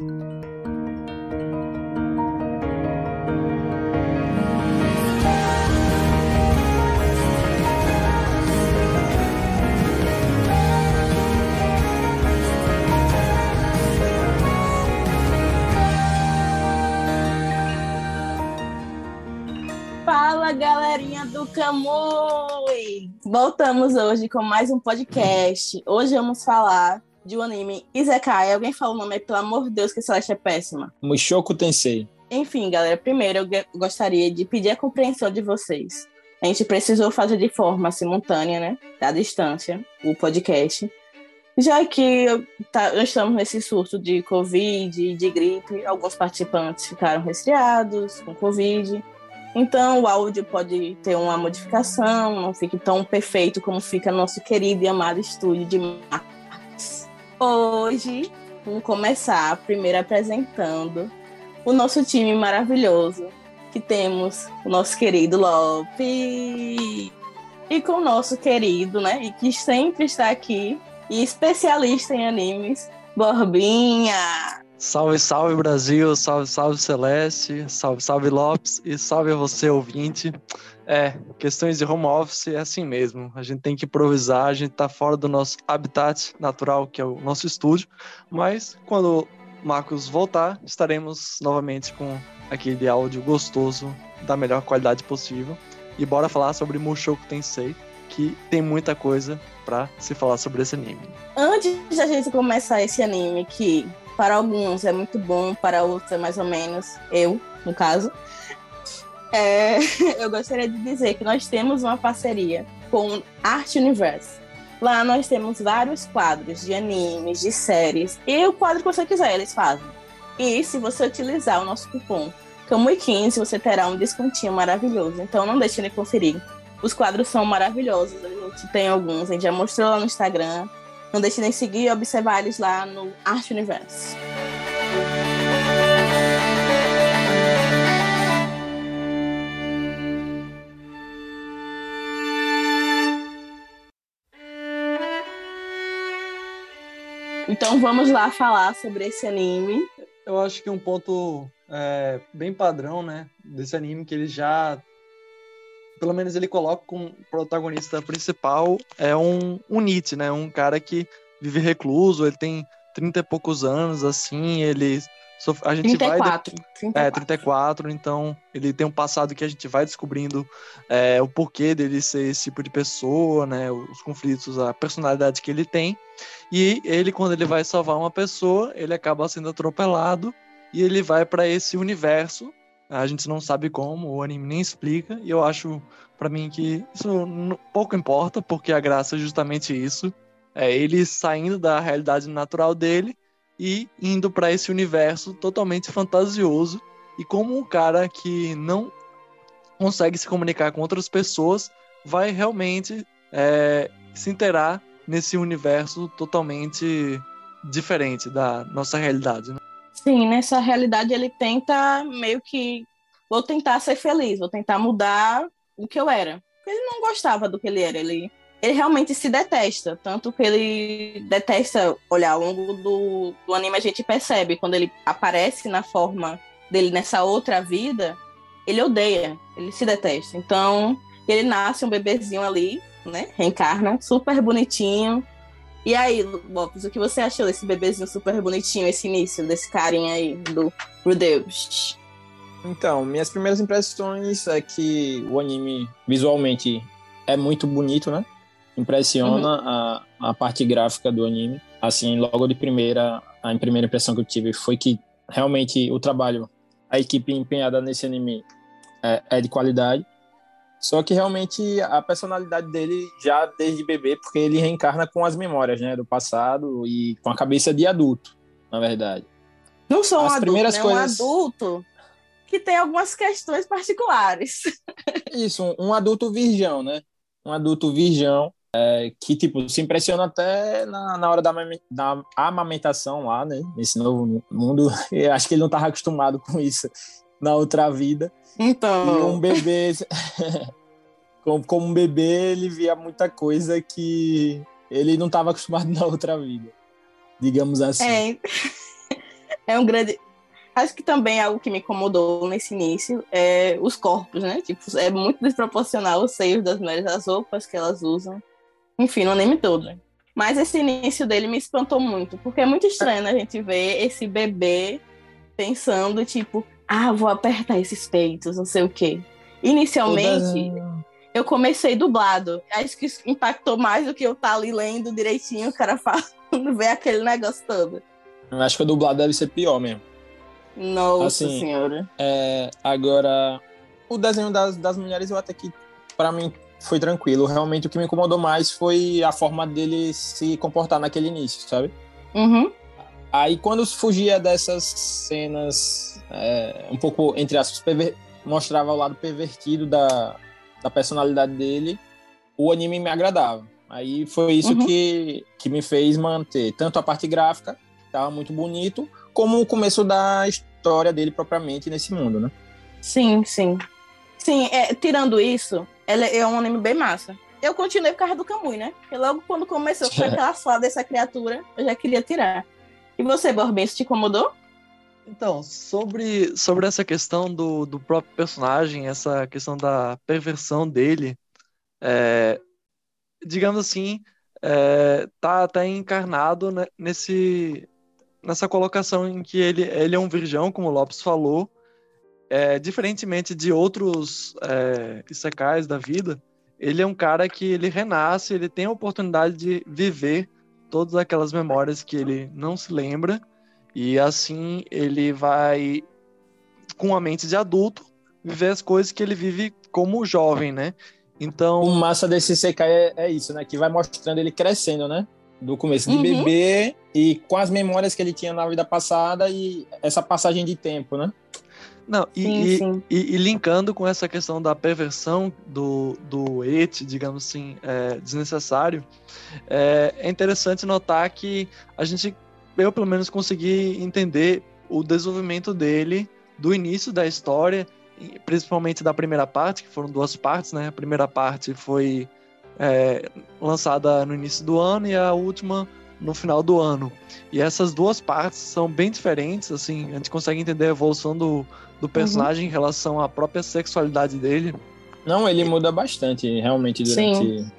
Fala, galerinha do Camui! Voltamos hoje com mais um podcast. Hoje vamos falar de um anime Izekai. Alguém fala o nome aí, pelo amor de Deus, que lista é péssima. Mushoku Tensei. Enfim, galera, primeiro eu gostaria de pedir a compreensão de vocês. A gente precisou fazer de forma simultânea, né? Da distância, o podcast. Já que tá, estamos nesse surto de Covid, de gripe, alguns participantes ficaram resfriados com Covid. Então o áudio pode ter uma modificação, não fique tão perfeito como fica nosso querido e amado estúdio de Marcos. Hoje, vamos começar primeiro apresentando o nosso time maravilhoso, que temos o nosso querido Lope e com o nosso querido, né, e que sempre está aqui, e especialista em animes, Borbinha. Salve, salve Brasil, salve, salve Celeste, salve, salve Lopes e salve a você, ouvinte. É, questões de home office é assim mesmo. A gente tem que improvisar, a gente tá fora do nosso habitat natural, que é o nosso estúdio, mas quando o Marcos voltar, estaremos novamente com aquele áudio gostoso da melhor qualidade possível. E bora falar sobre Mushoku Tensei, que tem muita coisa para se falar sobre esse anime. Antes da gente começar esse anime, que para alguns é muito bom, para outros é mais ou menos, eu, no caso. É, eu gostaria de dizer que nós temos uma parceria com Arte Universo. Lá nós temos vários quadros de animes, de séries, e o quadro que você quiser eles fazem. E se você utilizar o nosso cupom CAMUI15, você terá um descontinho maravilhoso. Então não deixe de conferir. Os quadros são maravilhosos, a gente tem alguns, a gente já mostrou lá no Instagram. Não deixe de seguir e observar eles lá no Arte Universo. Então vamos lá falar sobre esse anime. Eu acho que um ponto é, bem padrão, né, desse anime que ele já pelo menos ele coloca como protagonista principal é um, um Nietzsche, né? Um cara que vive recluso, ele tem 30 e poucos anos, assim, ele. A gente 34, vai. 34. É, 34, então ele tem um passado que a gente vai descobrindo é, o porquê dele ser esse tipo de pessoa, né? Os conflitos, a personalidade que ele tem. E ele, quando ele vai salvar uma pessoa, ele acaba sendo atropelado e ele vai para esse universo a gente não sabe como, o anime nem explica, e eu acho, para mim, que isso pouco importa, porque a graça é justamente isso. É ele saindo da realidade natural dele e indo para esse universo totalmente fantasioso. E como um cara que não consegue se comunicar com outras pessoas vai realmente é, se interar nesse universo totalmente diferente da nossa realidade. Né? Sim, nessa realidade ele tenta meio que vou tentar ser feliz, vou tentar mudar o que eu era. Ele não gostava do que ele era, ele ele realmente se detesta, tanto que ele detesta olhar ao longo do, do anime a gente percebe quando ele aparece na forma dele nessa outra vida, ele odeia, ele se detesta. Então, ele nasce um bebezinho ali, né? Reencarna, super bonitinho, e aí, Lopes, o que você achou desse bebezinho super bonitinho, esse início desse carinha aí do Rudeus? Então, minhas primeiras impressões é que o anime visualmente é muito bonito, né? Impressiona uhum. a, a parte gráfica do anime. Assim, logo de primeira, a primeira impressão que eu tive foi que realmente o trabalho, a equipe empenhada nesse anime é, é de qualidade. Só que realmente a personalidade dele já desde bebê, porque ele reencarna com as memórias, né, do passado e com a cabeça de adulto, na verdade. Não sou um as adulto, primeiras né? coisas... um adulto que tem algumas questões particulares. Isso, um, um adulto virgão, né? Um adulto virgão é, que, tipo, se impressiona até na, na hora da, da amamentação lá, né? Nesse novo mundo. Eu acho que ele não estava acostumado com isso na outra vida. Então. E um bebê. como, como um bebê, ele via muita coisa que ele não estava acostumado na outra vida. Digamos assim. É. é um grande. Acho que também é algo que me incomodou nesse início é os corpos, né? Tipo, é muito desproporcional os seios das mulheres, as roupas que elas usam. Enfim, no anime todo. Mas esse início dele me espantou muito, porque é muito estranho a gente ver esse bebê pensando, tipo, ah, vou apertar esses peitos, não sei o quê. Inicialmente, eu comecei dublado. Acho que isso impactou mais do que eu estar tá ali lendo direitinho, o cara falando, ver aquele negócio todo. Eu acho que o dublado deve ser pior mesmo. Nossa assim, senhora. É, agora, o desenho das, das mulheres eu até que, para mim, foi tranquilo. Realmente o que me incomodou mais foi a forma dele se comportar naquele início, sabe? Uhum. Aí quando fugia dessas cenas, é, um pouco, entre aspas, mostrava o lado pervertido da, da personalidade dele, o anime me agradava. Aí foi isso uhum. que, que me fez manter tanto a parte gráfica, que estava muito bonito, como o começo da história dele propriamente nesse mundo, né? Sim, sim. Sim, é, tirando isso, ela é um anime bem massa. Eu continuei por causa do Kamui, né? Porque logo quando começou com aquela fala dessa criatura, eu já queria tirar. E você, Borbem, isso te incomodou? Então, sobre, sobre essa questão do, do próprio personagem, essa questão da perversão dele, é, digamos assim, é, tá, tá encarnado nesse, nessa colocação em que ele, ele é um virgão, como o Lopes falou, é, diferentemente de outros é, isekais da vida, ele é um cara que ele renasce, ele tem a oportunidade de viver todas aquelas memórias que ele não se lembra, e assim ele vai, com a mente de adulto, viver as coisas que ele vive como jovem, né? Então. O massa desse CK é, é isso, né? Que vai mostrando ele crescendo, né? Do começo de uhum. bebê e com as memórias que ele tinha na vida passada e essa passagem de tempo, né? Não, e, sim, e, sim. E, e, linkando com essa questão da perversão do, do et, digamos assim, é, desnecessário, é, é interessante notar que a gente, eu pelo menos consegui entender o desenvolvimento dele do início da história, principalmente da primeira parte, que foram duas partes, né? A primeira parte foi é, lançada no início do ano e a última no final do ano. E essas duas partes são bem diferentes, assim, a gente consegue entender a evolução do, do personagem uhum. em relação à própria sexualidade dele. Não, ele muda bastante, realmente, durante. Sim.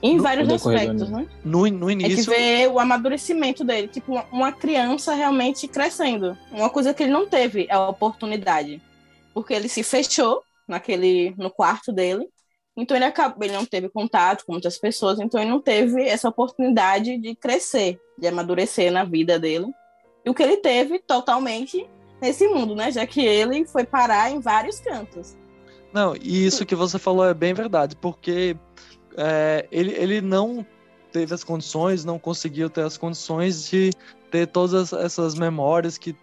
Em no, vários aspectos, né? No, no início. É que vê o amadurecimento dele, tipo, uma criança realmente crescendo. Uma coisa que ele não teve é a oportunidade. Porque ele se fechou naquele, no quarto dele. Então ele acabou, ele não teve contato com muitas pessoas, então ele não teve essa oportunidade de crescer, de amadurecer na vida dele. E o que ele teve totalmente nesse mundo, né? Já que ele foi parar em vários cantos. Não, e isso que você falou é bem verdade, porque é, ele, ele não teve as condições, não conseguiu ter as condições de ter todas essas memórias que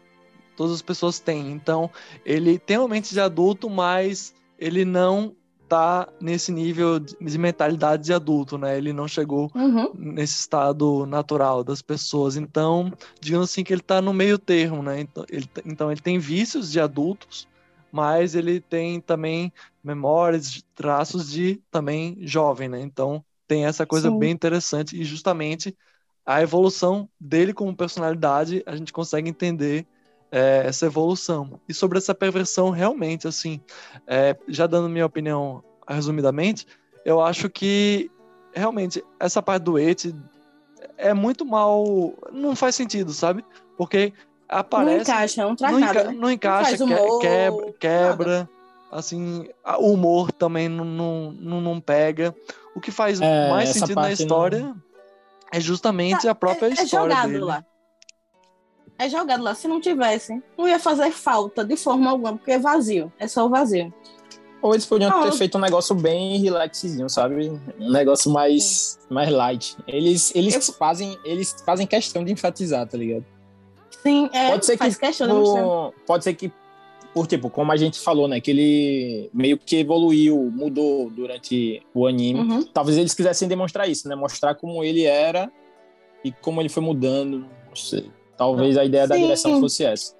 todas as pessoas têm. Então, ele tem uma mente de adulto, mas ele não tá nesse nível de mentalidade de adulto, né? Ele não chegou uhum. nesse estado natural das pessoas. Então, digamos assim que ele tá no meio termo, né? Então ele, então, ele tem vícios de adultos, mas ele tem também memórias, traços de também jovem, né? Então, tem essa coisa Sim. bem interessante e justamente a evolução dele como personalidade, a gente consegue entender é, essa evolução. E sobre essa perversão, realmente, assim, é, já dando minha opinião resumidamente, eu acho que realmente essa parte do et é muito mal. Não faz sentido, sabe? Porque aparece. Não encaixa, não traz não, nada, né? não encaixa, não humor, quebra, quebra assim, o humor também não, não, não, pega. O que faz é, mais sentido na história não... é justamente tá, a própria é, é história dele. Lá é jogado lá. Se não tivesse, não ia fazer falta de forma alguma, porque é vazio. É só o vazio. Ou eles podiam não, ter feito um negócio bem relaxzinho, sabe? Um negócio mais, mais light. Eles, eles, eu... fazem, eles fazem questão de enfatizar, tá ligado? Sim, é, pode ser faz que, questão por, Pode ser que, por tipo, como a gente falou, né? Que ele meio que evoluiu, mudou durante o anime. Uhum. Talvez eles quisessem demonstrar isso, né? Mostrar como ele era e como ele foi mudando. Não sei. Talvez a ideia Sim. da direção fosse essa.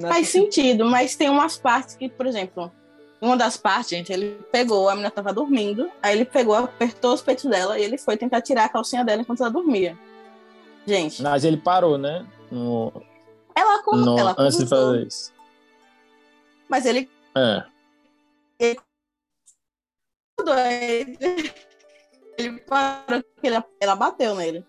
Faz sentido, mas tem umas partes que, por exemplo, uma das partes, gente, ele pegou, a menina tava dormindo, aí ele pegou, apertou os peitos dela e ele foi tentar tirar a calcinha dela enquanto ela dormia. Gente. Mas ele parou, né? No... Ela, Não, ela antes de acordou. fazer isso. Mas ele É. acordou, ele, ele parou ela bateu nele.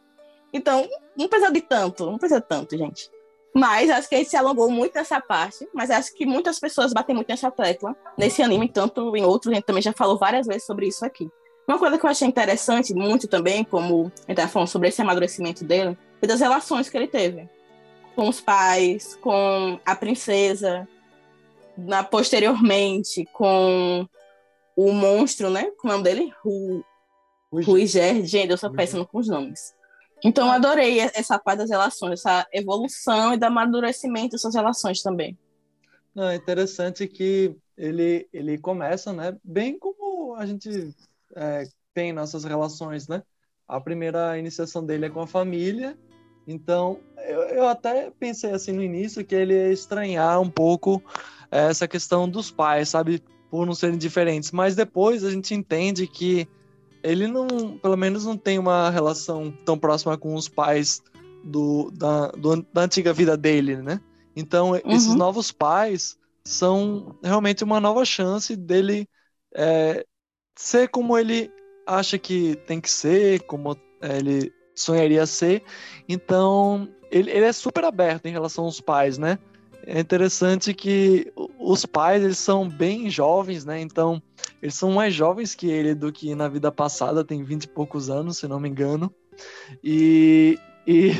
Então, não precisa de tanto, não precisa tanto, gente. Mas acho que ele se alongou muito nessa parte, mas acho que muitas pessoas batem muito nessa tecla nesse anime, tanto em outros, a gente também já falou várias vezes sobre isso aqui. Uma coisa que eu achei interessante muito também, como a gente estava falando sobre esse amadurecimento dele, foi das relações que ele teve com os pais, com a princesa, na, posteriormente com o monstro, né? Como é o nome dele? Ru, Rui Gerd. Gente, eu sou péssima com os nomes. Então, eu adorei essa parte das relações, essa evolução e do amadurecimento dessas relações também. Não, é interessante que ele, ele começa, né? Bem como a gente é, tem nossas relações, né? A primeira iniciação dele é com a família, então eu, eu até pensei assim no início que ele ia estranhar um pouco essa questão dos pais, sabe? Por não serem diferentes, mas depois a gente entende que ele não, pelo menos não tem uma relação tão próxima com os pais do, da, do, da antiga vida dele, né? Então, esses Uhum. novos pais são realmente uma nova chance dele é, ser como ele acha que tem que ser, como é, ele sonharia ser. Então, ele, ele é super aberto em relação aos pais, né? É interessante que os pais, eles são bem jovens, né? Então, eles são mais jovens que ele do que na vida passada, tem 20 e poucos anos, se não me engano. E, e,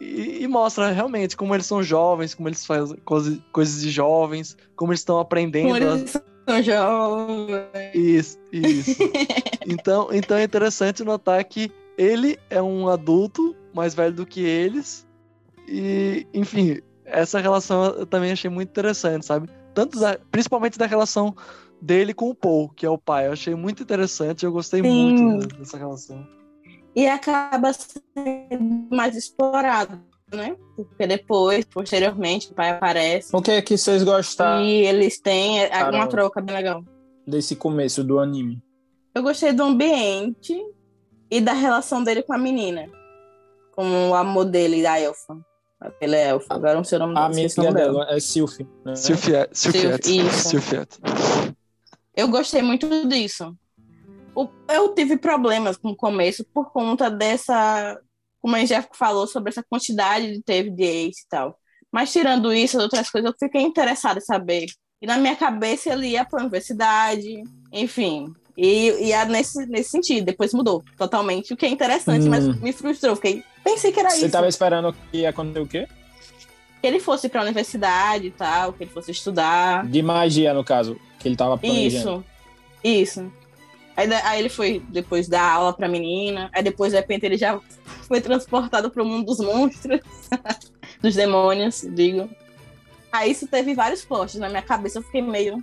e, e mostra realmente como eles são jovens, como eles fazem coisa- coisas de jovens, como eles estão aprendendo. Como eles são jovens. Isso, isso. então, então é interessante notar que ele é um adulto mais velho do que eles. E, enfim, essa relação eu também achei muito interessante, sabe? Tanto da- principalmente da relação dele com o Paul, que é o pai. Eu achei muito interessante, eu gostei Sim. muito dessa relação. E acaba sendo mais explorado, né? Porque depois, posteriormente, o pai aparece O que é que vocês gostaram e eles têm é, Caramba. uma troca bem legal. desse começo do anime? Eu gostei do ambiente e da relação dele com a menina. Com o amor dele, da elfa. Aquele é elfa. Agora não sei o nome A minha filha nome dela. é Sylphie. Né? Silfiet. Silfiet. isso. Silfiet. Eu gostei muito disso. Eu tive problemas com o começo por conta dessa. Como a gente já falou sobre essa quantidade de teve de ace e tal. Mas tirando isso, as outras coisas, eu fiquei interessada em saber. E na minha cabeça ele ia para a universidade, enfim. E ia nesse, nesse sentido. Depois mudou totalmente, o que é interessante, mas Hum. me frustrou. Fiquei, pensei que era Você isso. tava esperando que ia acontecer o quê? Que ele fosse para a universidade e tal, que ele fosse estudar. De magia, no caso, que ele tava planejando. Isso, isso. Aí, aí ele foi depois dar aula pra menina, aí depois de repente ele já foi transportado pro mundo dos monstros, dos demônios, digo. Aí isso teve vários plots na minha cabeça, eu fiquei meio.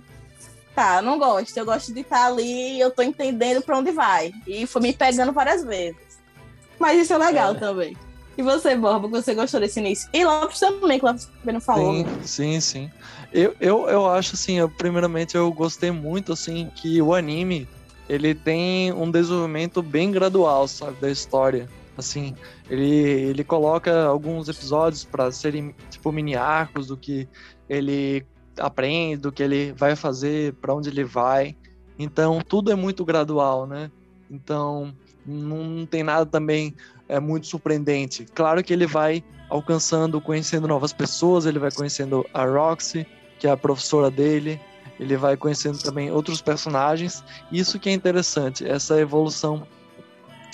Tá, não gosto, eu gosto de estar ali e eu tô entendendo pra onde vai. E foi me pegando várias vezes. Mas isso é legal É. também. E você, Borba, você gostou desse início? E Lopes também, que o Lopes também não falou. Sim, sim, sim. Eu, eu, eu acho assim, eu, primeiramente eu gostei muito assim que o anime ele tem um desenvolvimento bem gradual, sabe, da história. Assim, ele, ele coloca alguns episódios para serem tipo mini arcos do que ele aprende, do que ele vai fazer, para onde ele vai. Então, tudo é muito gradual, né? Então, não, tem nada também é muito surpreendente. Claro que ele vai alcançando, conhecendo novas pessoas, ele vai conhecendo a Roxy, que é a professora dele, ele vai conhecendo também outros personagens. Isso que é interessante, essa evolução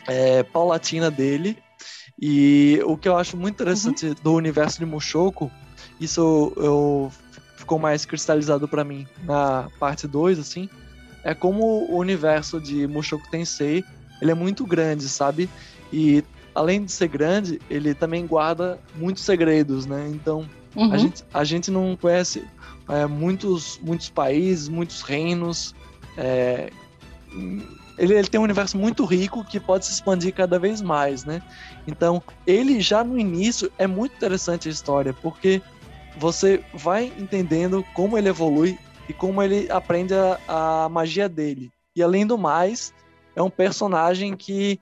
é, paulatina dele. E o que eu acho muito interessante do universo de Mushoku, isso eu, ficou mais cristalizado para mim na parte 2, assim, é como o universo de Mushoku Tensei, ele é muito grande, sabe? E além de ser grande, ele também guarda muitos segredos, né? Então, Uhum. a, gente, a gente não conhece é, muitos, muitos países, muitos reinos. é, ele, ele tem um universo muito rico que pode se expandir cada vez mais, né? Então, ele já no início é muito interessante a história, porque você vai entendendo como ele evolui e como ele aprende a, a magia dele. E além do mais, é um personagem que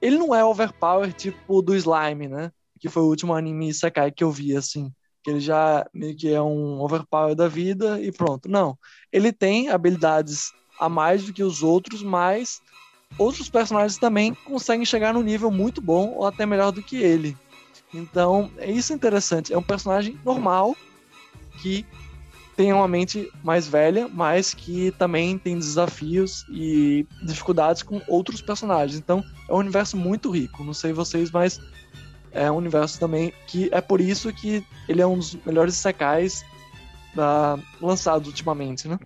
ele não é overpower tipo do Slime, né? Que foi o último anime Isekai que eu vi, assim. que ele já meio que é um overpower da vida e pronto. Não. Ele tem habilidades a mais do que os outros, mas outros personagens também conseguem chegar num nível muito bom ou até melhor do que ele. Então, é isso interessante. É um personagem normal que tem uma mente mais velha, mas que também tem desafios e dificuldades com outros personagens. Então, é um universo muito rico. Não sei vocês, mas é um universo também que é por isso que ele é um dos melhores secais uh, lançados ultimamente, né?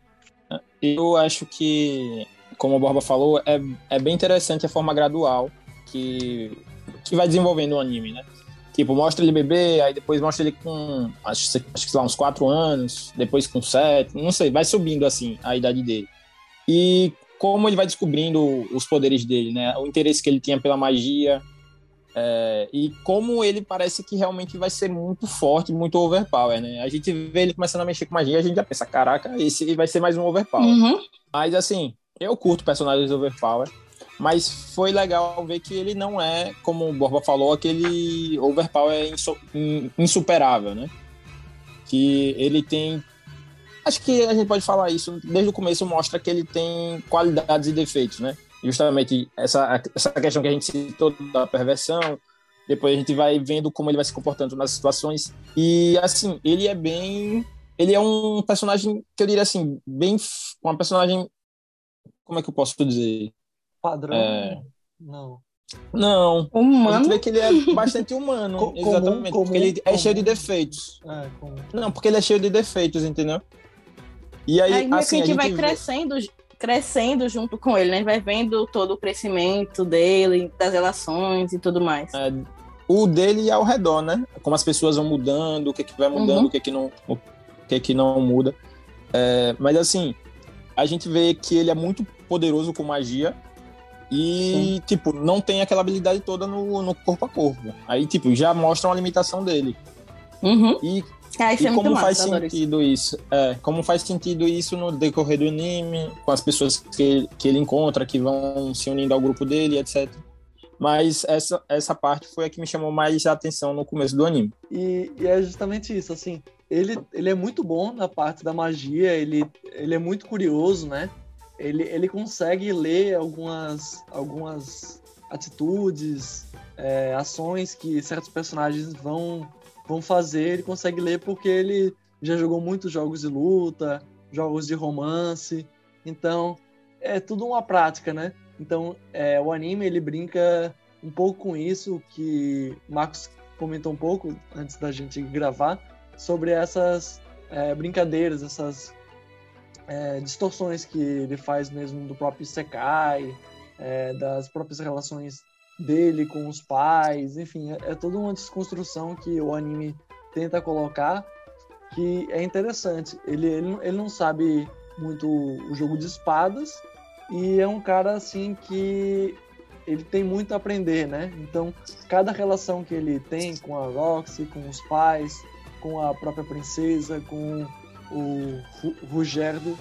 Eu acho que, como o Borba falou, é, é bem interessante a forma gradual que, que vai desenvolvendo o anime, né? Tipo, mostra ele bebê, aí depois mostra ele com, acho, acho que lá, uns 4 anos, depois com 7, não sei, vai subindo assim a idade dele. E como ele vai descobrindo os poderes dele, né? O interesse que ele tinha pela magia, é, e como ele parece que realmente vai ser muito forte, muito overpower, né? A gente vê ele começando a mexer com magia, a gente já pensa, caraca, esse vai ser mais um overpower. Uhum. Mas assim, eu curto personagens overpower, mas foi legal ver que ele não é, como o Borba falou, aquele overpower insu insuperável, né? Que ele tem acho que a gente pode falar isso desde o começo mostra que ele tem qualidades e defeitos, né? justamente essa, essa questão que a gente citou da perversão, depois a gente vai vendo como ele vai se comportando nas situações. E, assim, ele é bem. Ele é um personagem que eu diria assim, bem. Uma personagem. Como é que eu posso dizer? Padrão? É... Não. Não. Humano? A gente vê que ele é bastante humano. exatamente. Comum, porque ele comum. é cheio de defeitos. É, não, porque ele é cheio de defeitos, entendeu? E aí, aí assim, a gente vai vê... crescendo crescendo junto com ele, né? Vai vendo todo o crescimento dele, das relações e tudo mais. É, o dele ao redor, né? Como as pessoas vão mudando, o que, é que vai mudando, uhum. o que, é que não, o que, é que não muda. É, mas assim, a gente vê que ele é muito poderoso com magia e, Sim. tipo, não tem aquela habilidade toda no, no corpo a corpo. Aí, tipo, já mostra uma limitação dele. Uhum. E ah, e é como faz sentido isso? É, como faz sentido isso no decorrer do anime, com as pessoas que, que ele encontra, que vão se unindo ao grupo dele, etc. Mas essa, essa parte foi a que me chamou mais a atenção no começo do anime. E, e é justamente isso, assim, ele, ele é muito bom na parte da magia, ele, ele é muito curioso, né? Ele, ele consegue ler algumas, algumas atitudes, é, ações que certos personagens vão vão fazer, ele consegue ler porque ele já jogou muitos jogos de luta, jogos de romance, então é tudo uma prática, né? Então é, o anime ele brinca um pouco com isso que Marcos comentou um pouco antes da gente gravar sobre essas é, brincadeiras, essas é, distorções que ele faz mesmo do próprio Sekai, é, das próprias relações dele com os pais, enfim, é, é toda uma desconstrução que o anime tenta colocar que é interessante. Ele, ele, ele não sabe muito o jogo de espadas e é um cara assim que ele tem muito a aprender, né? Então, cada relação que ele tem com a Roxy, com os pais, com a própria princesa, com o Rugerdo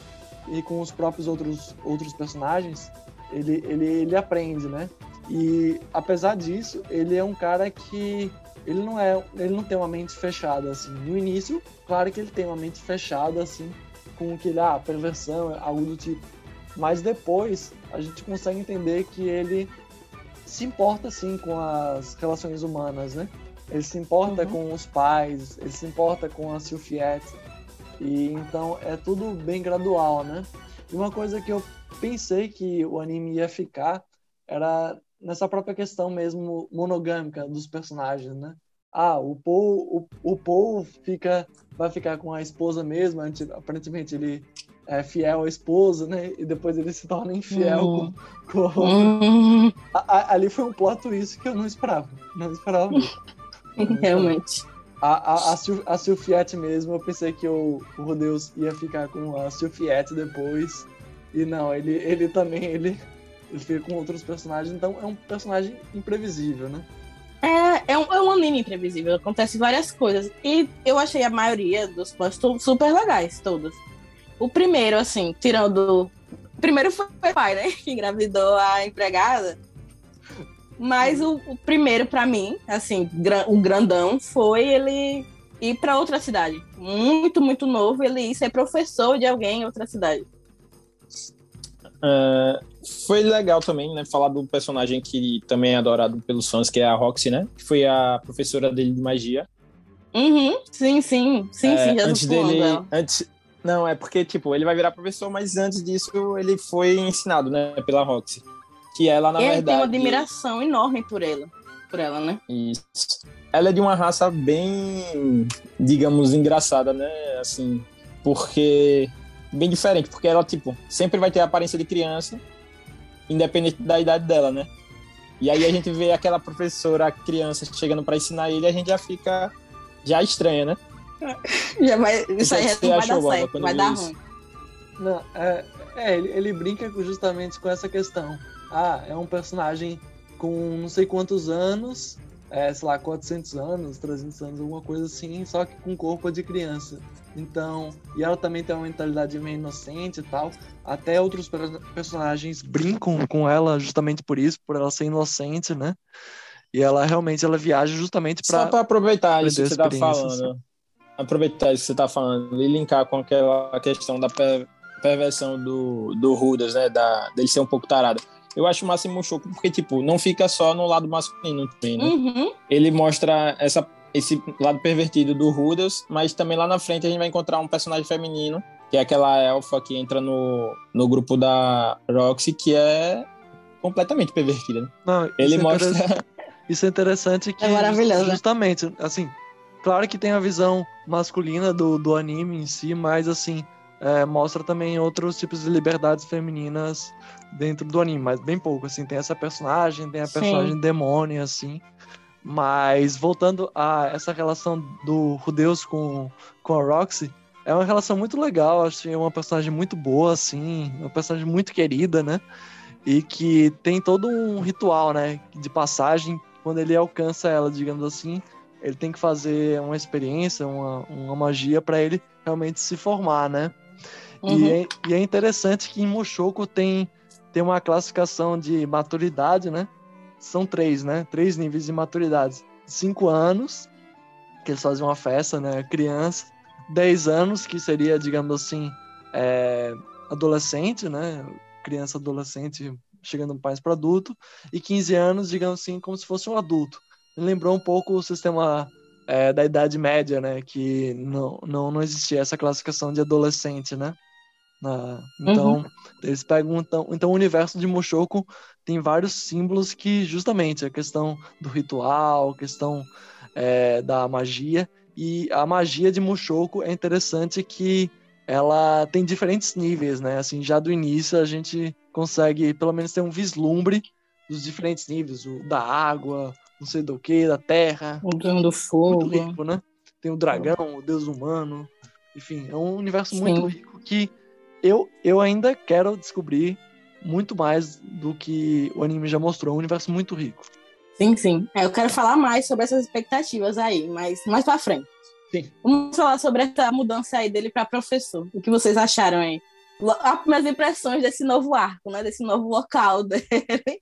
e com os próprios outros, outros personagens, ele, ele, ele aprende, né? E apesar disso, ele é um cara que ele não é, ele não tem uma mente fechada assim. No início, claro que ele tem uma mente fechada assim, com que ele ah, perversão, algo do tipo. Mas depois a gente consegue entender que ele se importa sim com as relações humanas, né? Ele se importa uhum. com os pais, ele se importa com a Sylphiette. E então é tudo bem gradual, né? E uma coisa que eu pensei que o anime ia ficar era nessa própria questão mesmo monogâmica dos personagens, né? Ah, o Paul, o, o Paul fica, vai ficar com a esposa mesmo, aparentemente ele é fiel à esposa, né? E depois ele se torna infiel uhum. com, com... Uhum. A, a, ali foi um plot twist que eu não esperava. Não esperava Realmente. A, a, a, a Sylphiette mesmo, eu pensei que o, o Rodeus ia ficar com a Sylphiette depois. E não, ele, ele também, ele ele fica com outros personagens, então é um personagem imprevisível, né? É, é um, é um anime imprevisível, acontece várias coisas. E eu achei a maioria dos planos super legais, todos. O primeiro, assim, tirando. O primeiro foi o pai, né? Que engravidou a empregada. Mas o, o primeiro, para mim, assim, o grandão, foi ele ir para outra cidade. Muito, muito novo, ele ir ser professor de alguém em outra cidade. Uh, foi legal também, né? Falar do personagem que também é adorado pelos fãs, que é a Roxy, né? Que foi a professora dele de magia. Uhum, sim, sim. Sim, é, sim, antes dele. Antes, não, é porque, tipo, ele vai virar professor, mas antes disso ele foi ensinado, né? Pela Roxy. Que ela, na ele verdade. tem uma admiração enorme por ela. Por ela, né? Isso. Ela é de uma raça bem, digamos, engraçada, né? Assim, porque bem diferente, porque ela, tipo, sempre vai ter a aparência de criança, independente da idade dela, né? E aí a gente vê aquela professora, criança, chegando para ensinar ele, a gente já fica já estranha, né? Já vai, isso aí não vai dar certo, vai dar ruim. Não, é, é ele, ele brinca justamente com essa questão. Ah, é um personagem com não sei quantos anos, é, sei lá, 400 anos, 300 anos, alguma coisa assim, só que com corpo de criança. Então, e ela também tem uma mentalidade meio inocente e tal. Até outros personagens brincam com ela justamente por isso, por ela ser inocente, né? E ela realmente ela viaja justamente para Só para aproveitar isso que você tá falando. Aproveitar isso que você tá falando e linkar com aquela questão da per perversão do, do Rudas, né? Da, dele ser um pouco tarado. Eu acho o Máximo Choco porque, tipo, não fica só no lado masculino também, né? Uhum. Ele mostra essa esse lado pervertido do Rudas, mas também lá na frente a gente vai encontrar um personagem feminino, que é aquela elfa que entra no, no grupo da Roxy, que é completamente pervertida. Né? Não, Ele é mostra. Isso é interessante que. É maravilhoso. Né? Justamente, assim, claro que tem a visão masculina do, do anime em si, mas assim. É, mostra também outros tipos de liberdades femininas dentro do anime, mas bem pouco, assim, tem essa personagem, tem a personagem Sim. demônio, assim, mas voltando a essa relação do Rudeus com, com a Roxy, é uma relação muito legal, acho que é uma personagem muito boa, assim, uma personagem muito querida, né? E que tem todo um ritual, né, de passagem, quando ele alcança ela, digamos assim, ele tem que fazer uma experiência, uma, uma magia para ele realmente se formar, né? Uhum. E, é, e, é, interessante que em Mushoku tem, tem uma classificação de maturidade, né? são três, né? Três níveis de maturidade. Cinco anos, que eles fazem uma festa, né? Criança. Dez anos, que seria, digamos assim, é, adolescente, né? Criança, adolescente, chegando mais para adulto. E 15 anos, digamos assim, como se fosse um adulto. Me lembrou um pouco o sistema é, da Idade Média, né? Que não, não, não existia essa classificação de adolescente, né? Ah, então, uhum. eles pegam. Então, então, o universo de Mushoku tem vários símbolos que, justamente, a questão do ritual, a questão é, da magia. E a magia de Mushoku é interessante que ela tem diferentes níveis, né? Assim, já do início a gente consegue, pelo menos, ter um vislumbre dos diferentes níveis: o da água, não sei do que, da terra. O do fogo. Muito rico, né? Tem o dragão, o deus humano. Enfim, é um universo Sim. muito rico que eu, eu ainda quero descobrir muito mais do que o anime já mostrou. É um universo muito rico. Sim, sim. É, eu quero falar mais sobre essas expectativas aí, mas mais pra frente. Sim. Vamos falar sobre essa mudança aí dele para professor. O que vocês acharam aí? As minhas impressões desse novo arco, né? Desse novo local dele.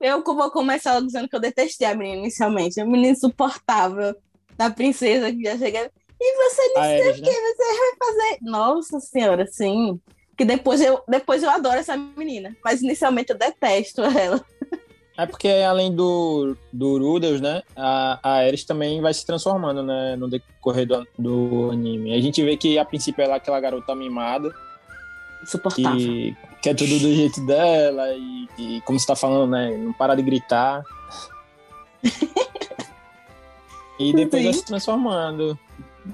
Eu vou começar dizendo que eu detestei a menina inicialmente. A menina insuportável da princesa que já chega. E você não sei o que né? você vai fazer. Nossa senhora, sim. Que depois eu, depois eu adoro essa menina. Mas inicialmente eu detesto ela. É porque além do, do Rudels, né? A, a Ares também vai se transformando, né? No decorrer do, do anime. A gente vê que a princípio ela é aquela garota mimada. Suportável. Que quer tudo do jeito dela. E, e como você tá falando, né? Não para de gritar. e depois Sim. vai se transformando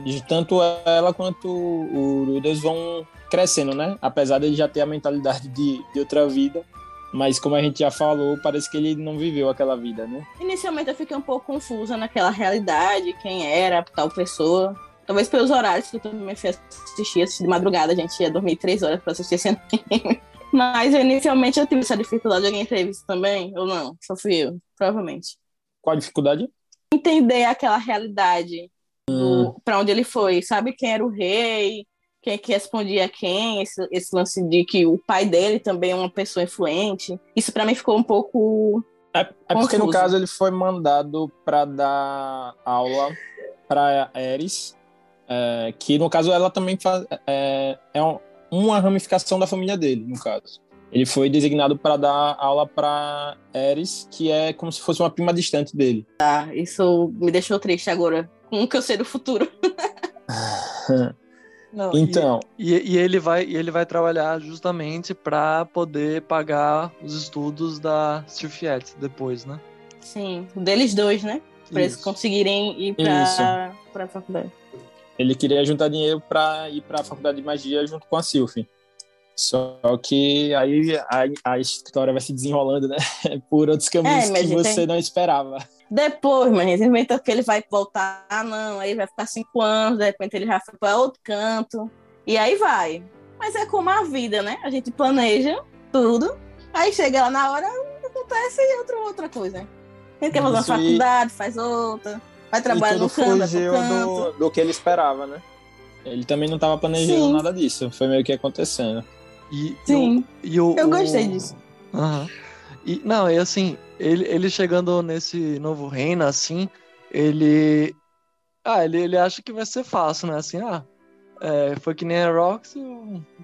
de tanto ela quanto o Rudas vão crescendo, né? Apesar de ele já ter a mentalidade de, de outra vida. Mas como a gente já falou, parece que ele não viveu aquela vida, né? Inicialmente eu fiquei um pouco confusa naquela realidade, quem era tal pessoa. Talvez pelos horários que eu também fui assistir, assistir de madrugada, a gente ia dormir três horas para assistir esse anime. Mas inicialmente eu tive essa dificuldade. Alguém teve isso também? Ou não? Só fui eu, provavelmente. Qual a dificuldade? Entender aquela realidade hum. para onde ele foi, sabe quem era o rei, quem que respondia a quem, esse, esse lance de que o pai dele também é uma pessoa influente. Isso para mim ficou um pouco é, é porque no caso ele foi mandado para dar aula para Ares, é, que no caso ela também faz, é, é uma ramificação da família dele, no caso. Ele foi designado para dar aula para Ares, que é como se fosse uma prima distante dele. Tá, isso me deixou triste agora, que eu sei do futuro. Não, então. E, e, e, ele vai, e ele vai trabalhar justamente para poder pagar os estudos da Sylphiette depois, né? Sim, deles dois, né? Para eles conseguirem ir para a faculdade. Ele queria juntar dinheiro para ir para a faculdade de magia junto com a Sylphie. Só que aí a, a, história vai se desenrolando, né? Por outros caminhos é, que você tem... não esperava. Depois, mas a gente inventou que ele vai voltar, ah, não, aí vai ficar cinco anos, de repente ele já foi para outro canto, e aí vai. Mas é como a vida, né? A gente planeja tudo, aí chega lá na hora, acontece outra, outra coisa. A gente quer fazer uma faculdade, faz outra, vai trabalhar no canto, fugiu do, do que ele esperava, né? Ele também não estava planejando Sim. nada disso, foi meio que acontecendo. E, Sim, e o, eu gostei disso. Uhum. E, não, e assim, ele, ele chegando nesse novo reino, assim, ele. Ah, ele, ele acha que vai ser fácil, né? Assim, ah, é, foi que nem a Rox,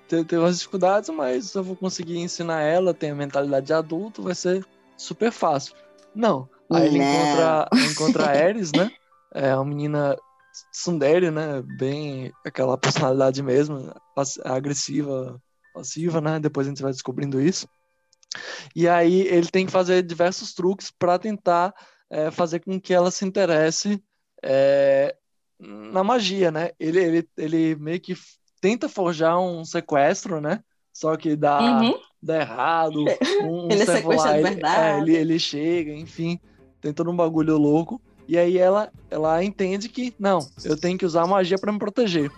teve, umas dificuldades, mas eu vou conseguir ensinar ela, tem a mentalidade de adulto, vai ser super fácil. Não. Aí ele encontra, encontra a Ares, né? É uma menina Sundere, né? Bem aquela personalidade mesmo, agressiva, passiva, né? Depois a gente vai descobrindo isso. E aí ele tem que fazer diversos truques para tentar é, fazer com que ela se interesse é, na magia, né? Ele, ele, ele meio que tenta forjar um sequestro, né? Só que dá, uhum. dá errado. Um, ele é sequestrado de verdade. É, ele, ele chega, enfim, tem todo um bagulho louco. E aí ela, ela entende que, não, eu tenho que usar magia para me proteger.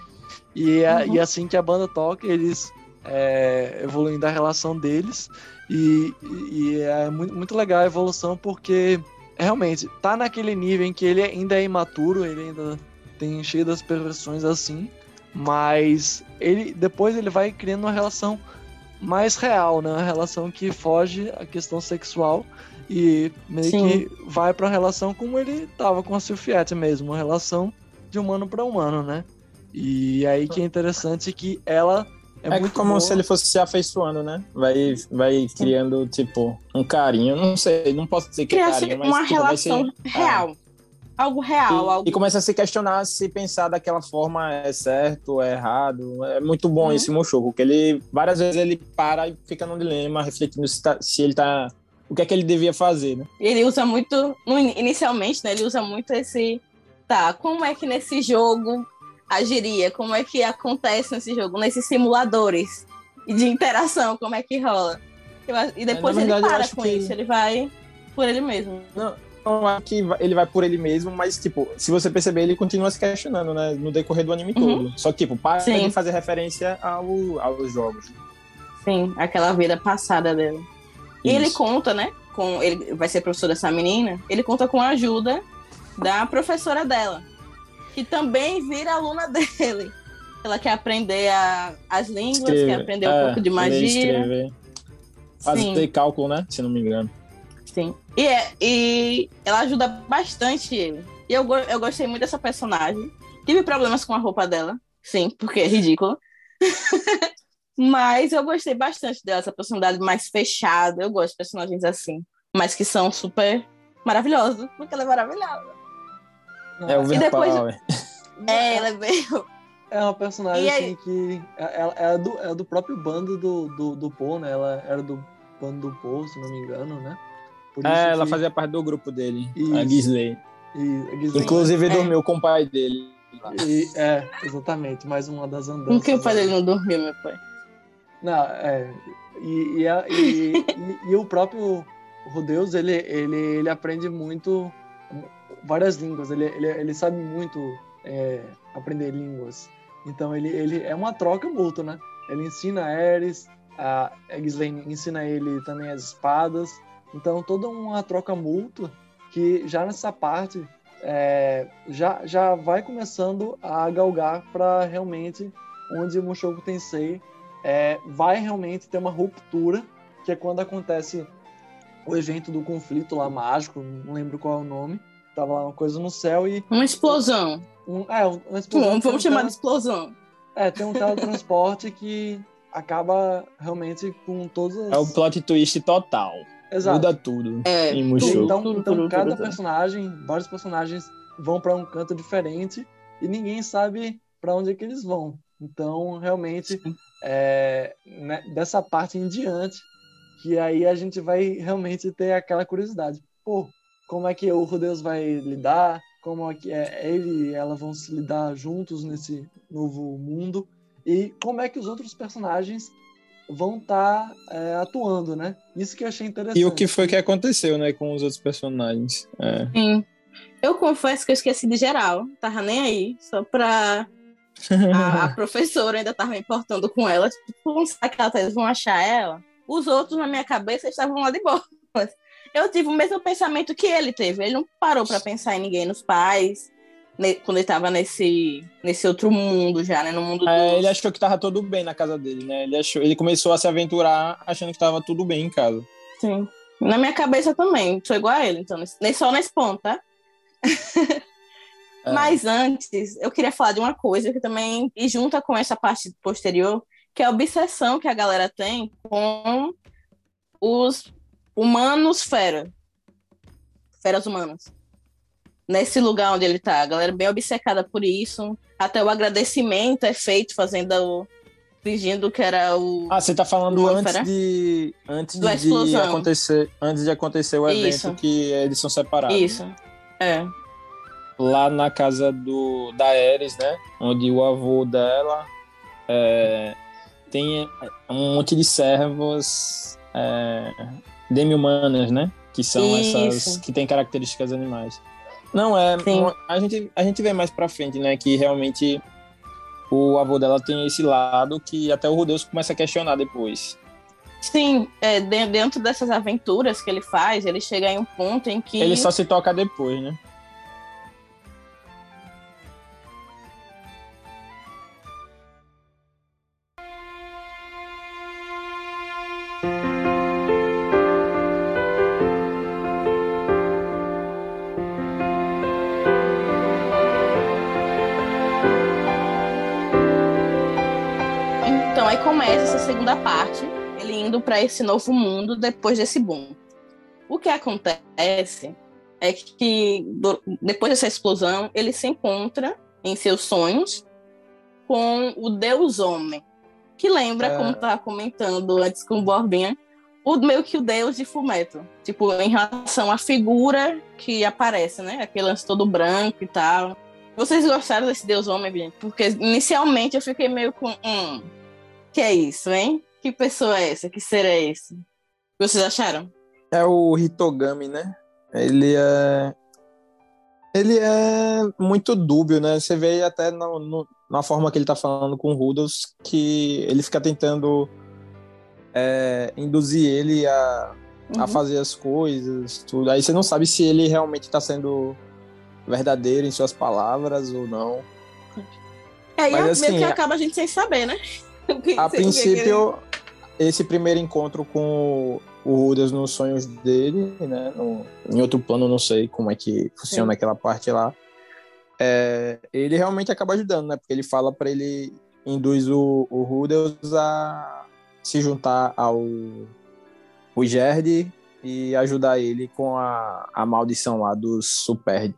E, é, uhum. e assim que a banda toca, eles é, evoluindo a relação deles. E, e é muito, muito legal a evolução, porque realmente tá naquele nível em que ele ainda é imaturo, ele ainda tem cheio das perversões assim, mas ele depois ele vai criando uma relação mais real, né? Uma relação que foge a questão sexual e meio Sim. que vai para a relação como ele tava com a Sylphiette mesmo, uma relação de humano para humano, né? E aí que é interessante que ela é, é muito como boa. se ele fosse se afeiçoando, né? Vai, vai criando, tipo, um carinho. Não sei, não posso dizer que é carinho, mas uma tipo, relação ser, real. É. Algo real. E, algo... e, começa a se questionar se pensar daquela forma é certo, é errado. É muito bom uhum. esse Mushoku, porque ele, várias vezes ele para e fica num dilema, refletindo se, tá, se ele tá o que é que ele devia fazer, né? Ele usa muito, inicialmente, né? Ele usa muito esse. Tá, como é que nesse jogo agiria? Como é que acontece nesse jogo, nesses simuladores de interação? Como é que rola? E depois verdade, ele para com que... isso, ele vai por ele mesmo. Não, não acho que ele vai por ele mesmo, mas, tipo, se você perceber, ele continua se questionando, né? No decorrer do anime uhum. todo. Só que, tipo, para Sim. de fazer referência ao, aos jogos. Sim, aquela vida passada dele. E ele conta, né? Com, ele vai ser professor dessa menina. Ele conta com a ajuda da professora dela, que também vira aluna dele. Ela quer aprender a, as línguas, quer aprender um é, pouco de magia. Fazer cálculo, né? Se não me engano. Sim. E, é, e ela ajuda bastante ele. E eu, eu gostei muito dessa personagem. Tive problemas com a roupa dela. Sim, porque é ridícula. Mas eu gostei bastante dela, essa personalidade mais fechada. Eu gosto de personagens assim, mas que são super maravilhosos, porque ela é maravilhosa. É o e depois É, ela é meio. É uma personagem assim, que. Ela é do, é do próprio bando do, do, do Paul, né? Ela era do bando do Paul, se não me engano, né? é, ela que... fazia parte do grupo dele, Isso. a Gisley. E, a Gisley Inclusive é. dormiu com o pai dele. E, é, exatamente, mais uma das andanças. Por que o pai dele não dormiu, meu pai? Não, é. E, e, e, e, e o próprio Rodeus, ele, ele, ele aprende muito várias línguas, ele, ele, ele sabe muito é, aprender línguas. Então ele, ele é uma troca mútua, né? Ele ensina Ares, a Ghislaine ensina ele também as espadas. Então toda uma troca mútua que já nessa parte é, já, já vai começando a galgar para realmente onde o Mushoku Tensei é, vai realmente ter uma ruptura, que é quando acontece o evento do conflito lá mágico, não lembro qual é o nome. Tava lá uma coisa no céu e. Uma explosão. Um, é, uma explosão. Vamos, vamos um chamar de explosão. É, tem um teletransporte que acaba realmente com todas as... É o plot twist total. Exato. Muda tudo É, em Mushoku. Então, Tudo, então tudo, cada tudo, tudo. personagem, vários personagens vão para um canto diferente e ninguém sabe para onde é que eles vão. Então, realmente, é, né, dessa parte em diante, que aí a gente vai realmente ter aquela curiosidade. Pô, como é que o Rudeus vai lidar? Como é que é, ele e ela vão se lidar juntos nesse novo mundo? E como é que os outros personagens vão estar atuando, né? Isso que eu achei interessante. E o que foi que aconteceu, né, com os outros personagens? É. Sim. Eu confesso que eu esqueci de geral. Tava nem aí. Só pra. A, a professora ainda tava me importando com ela. Tipo, será que elas vão achar ela? Os outros, na minha cabeça, estavam lá de boa. Eu tive o mesmo pensamento que ele teve. Ele não parou pra pensar em ninguém, nos pais, ne- quando ele tava nesse, nesse outro mundo já, né? No mundo É, dos... ele achou que tava tudo bem na casa dele, né? Ele, achou, ele começou a se aventurar achando que tava tudo bem em casa. Sim. Na minha cabeça também. Sou igual a ele, então. Nem só nesse ponto, tá? É. Mas antes, eu queria falar de uma coisa que também, e junta com essa parte posterior, que é a obsessão que a galera tem com os humanos fera. Feras humanas. Nesse lugar onde ele tá. A galera é bem obcecada por isso. Até o agradecimento é feito fazendo o. fingindo que era o. Ah, você tá falando antes fera? de antes Da de explosão. acontecer, antes de acontecer o evento Isso. que eles são separados. Isso. É. Lá na casa do da Ares, né? Onde o avô dela é, tem um monte de servos é, demi-humanas, né? Que são essas Isso. que têm características animais. Não é, uma- a gente a gente vê mais pra frente, né? Que realmente o avô dela tem esse lado que até o Rudeus começa a questionar depois. Sim, é, de- dentro dessas aventuras que ele faz, ele chega em um ponto em que. Ele só se toca depois, né? Para esse novo mundo depois desse boom. O que acontece é que depois dessa explosão, ele se encontra em seus sonhos com o Deus Homem, que lembra, É. como estava comentando antes com o Borbinha, o meio que o Deus de Fumeto. Tipo, em relação à figura que aparece, né? Aquele lance todo branco e tal. Vocês gostaram desse Deus Homem, gente? Porque inicialmente eu fiquei meio com. Hum, que é isso, hein? Que pessoa é essa? Que ser é esse? Vocês acharam? É o Hitogami, né? Ele é. Ele é muito dúbio, né? Você vê até no, no- na forma que ele tá falando com o Rudolph que ele fica tentando é, induzir ele a, a Uhum. fazer as coisas, tudo. Aí você não sabe se ele realmente tá sendo verdadeiro em suas palavras ou não. É, Mas, a- assim, meio que a- acaba a gente sem saber, né? A princípio, esse primeiro encontro com o Rudas nos sonhos dele, né? no- em outro plano, não sei como é que funciona Sim. aquela parte lá. é, ele realmente acaba ajudando, né? Porque ele fala para ele, induz o, o Rudeus a se juntar ao o Gerd e ajudar ele com a, a maldição lá dos Super.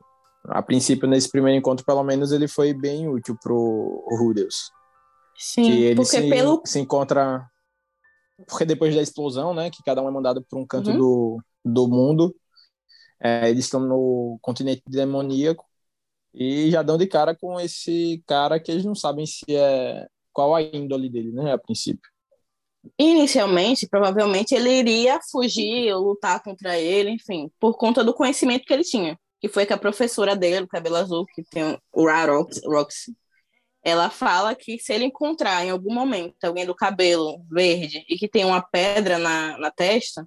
A princípio, nesse primeiro encontro, pelo menos, ele foi bem útil pro Rudeus Sim, que ele porque se, pelo. se encontra porque depois da explosão, né, que cada um é mandado para um canto Uhum. do, do mundo, é, eles estão no continente demoníaco e já dão de cara com esse cara que eles não sabem se é qual a índole dele, né, a princípio. Inicialmente, provavelmente ele iria fugir ou lutar contra ele, enfim, por conta do conhecimento que ele tinha. Que foi que a professora dele, o cabelo azul, que tem o Rarox, Roxy, ela fala que se ele encontrar em algum momento alguém do cabelo verde e que tem uma pedra na, na testa,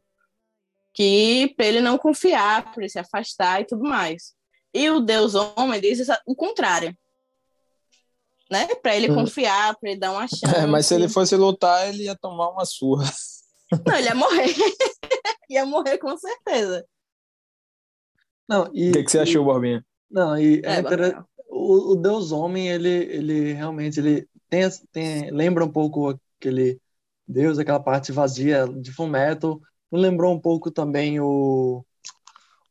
que para ele não confiar, para ele se afastar e tudo mais. E o Deus Homem diz o contrário. Né? Para ele Hum. confiar, para ele dar uma chance. É, mas se ele fosse lutar, ele ia tomar uma surra. Não, ele ia morrer. ia morrer com certeza. Não, e, O que, que você e- achou, Borbinha? Não, e é É, inter-. O, o, Deus Homem, ele, ele realmente ele tem, tem, lembra um pouco aquele Deus, aquela parte vazia de Fullmetal. Me lembrou um pouco também o.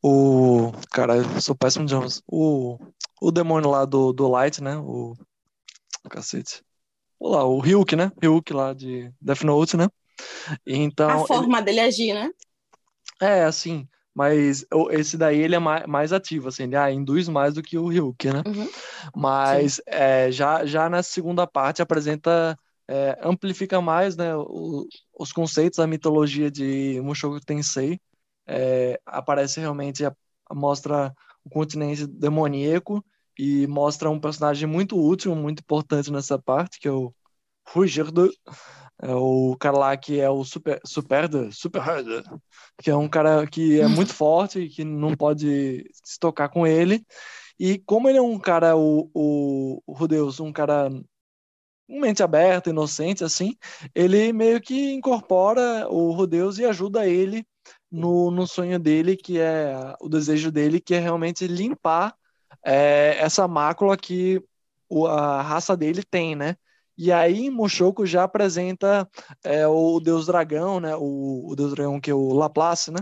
O. Cara, eu sou péssimo de nomes. O, o demônio lá do, do Light, né? O. Cacete. Olá, o Ryuk, né? Ryuk lá de Death Note, né? Então, a forma ele... dele agir, né? É, assim, mas esse daí ele é mais, ativo, assim, ele ah, induz mais do que o Ryuk, né? Uhum. Mas é, já, já na segunda parte apresenta, é, amplifica mais, né, o, os conceitos, a mitologia de Mushoku Tensei, é, aparece realmente, mostra o continente demoníaco e mostra um personagem muito útil, muito importante nessa parte, que é o Rugerdo, é o cara lá que é o super super super que é um cara que é muito forte e que não pode se tocar com ele. E como ele é um cara o, o, o Rudeus um cara mente aberta inocente assim ele meio que incorpora o Rudeus e ajuda ele no, no sonho dele que é o desejo dele que é realmente limpar é, essa mácula que a raça dele tem né e aí Mushoku já apresenta é, o Deus Dragão, né? O, o, Deus Dragão que é o Laplace, né?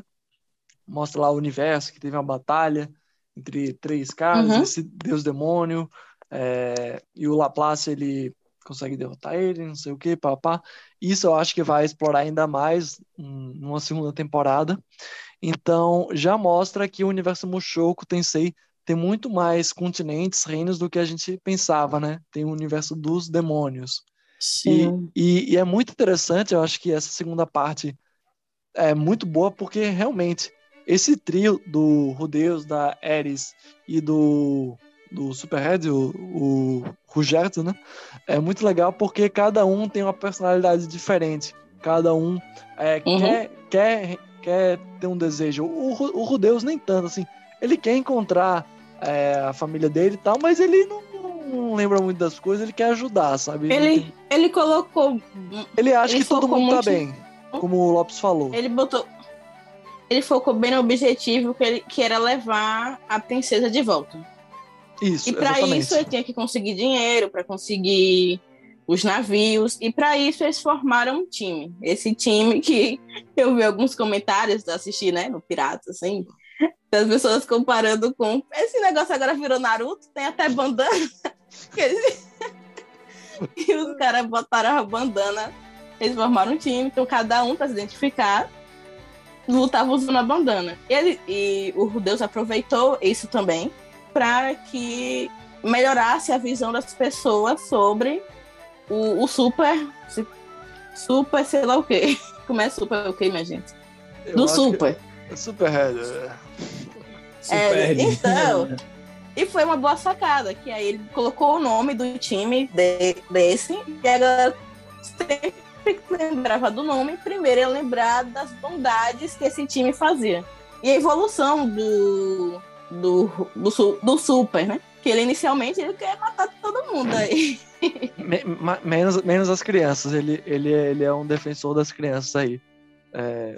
Mostra lá o universo que teve uma batalha entre três caras, uhum. esse Deus Demônio é, e o Laplace ele consegue derrotar ele, não sei o que, papá. Isso eu acho que vai explorar ainda mais numa segunda temporada. Então já mostra que o universo Mushoku Tensei tem muito mais continentes, reinos do que a gente pensava, né? Tem o universo dos demônios. Sim. E, e, e, é muito interessante, eu acho que essa segunda parte é muito boa, porque realmente esse trio do Rudeus, da Eris e do, do Superhead, o, o Rugerto, né? É muito legal porque cada um tem uma personalidade diferente. Cada um é, uhum. quer, quer, quer ter um desejo. O, o Rudeus nem tanto, assim. Ele quer encontrar é, a família dele e tal, mas ele não, não, lembra muito das coisas, ele quer ajudar, sabe? Ele, ele, ele colocou. Ele acha ele que todo mundo tá muito... tá bem, como o Lopes falou. Ele botou. Ele focou bem no objetivo que, ele, que era levar a princesa de volta. Isso. E para isso ele tinha que conseguir dinheiro, para conseguir os navios, e para isso eles formaram um time. Esse time que eu vi alguns comentários, assisti, né, no Pirata, assim, as pessoas comparando com. Esse negócio agora virou Naruto, tem até bandana. e os caras botaram a bandana. Eles formaram um time, então cada um para se identificar lutava usando a bandana. E, ele, e o Deus aproveitou isso também para que melhorasse a visão das pessoas sobre o, o super. Super, sei lá o quê. Como é super o quê, minha gente? Do super. Super Red. É, então, e foi uma boa sacada, que aí ele colocou o nome do time de, desse, e a galera sempre lembrava do nome, primeiro ia lembrar das bondades que esse time fazia. E a evolução do, do, do, do Super, né? Que ele inicialmente ele quer matar todo mundo aí. menos, menos as crianças, ele, ele, é, ele é um defensor das crianças aí. É,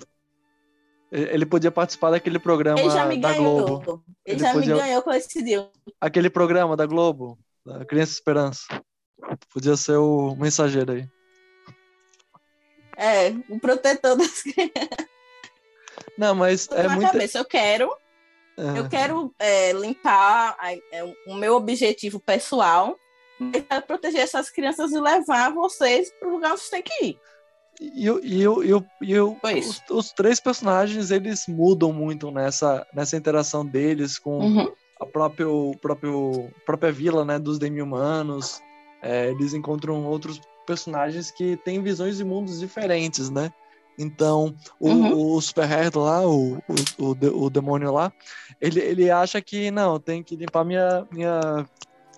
ele podia participar daquele programa ele já me da ganhou. Globo. Ele, ele já podia... me ganhou com esse deal. Aquele programa da Globo, da Criança Esperança. Podia ser o mensageiro aí. É, o protetor das crianças. Não, mas é muito... cabeça, eu quero é. eu quero é, limpar é, o meu objetivo pessoal para proteger essas crianças e levar vocês para o lugar onde vocês têm que ir. E, e, e, e os, os, três personagens eles mudam muito nessa, nessa interação deles com uhum. a próprio, próprio, própria vila né, dos demi-humanos. É, eles encontram outros personagens que têm visões de mundos diferentes, né? Então, o, uhum. o Superhead lá, o, o, o, o, demônio lá, ele, ele acha que, não, tem que limpar minha, minha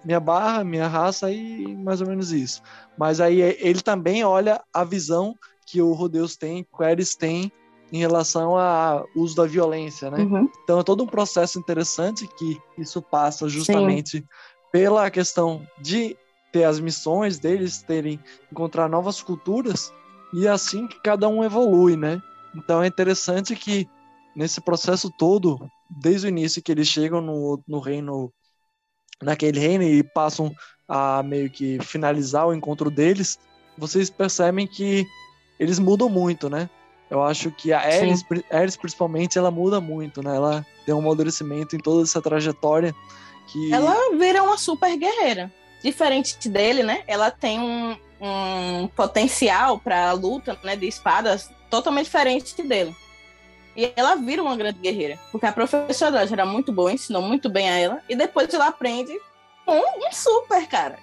minha barra, minha raça e mais ou menos isso. Mas aí ele também olha a visão que o Rodeus tem, que o Eris tem em relação ao uso da violência, né? Uhum. Então é todo um processo interessante que isso passa justamente Sim. pela questão de ter as missões deles terem encontrar novas culturas e é assim que cada um evolui, né? Então é interessante que nesse processo todo, desde o início que eles chegam no, no reino naquele reino e passam a meio que finalizar o encontro deles, vocês percebem que eles mudam muito, né? Eu acho que a Ares, Ares, principalmente, ela muda muito, né? Ela tem um amadurecimento em toda essa trajetória que... Ela vira uma super guerreira. Diferente dele, né? Ela tem um, um potencial para luta né, de espadas totalmente diferente dele. E ela vira uma grande guerreira. Porque a professora dela era muito boa, ensinou muito bem a ela. E depois ela aprende com um super, cara.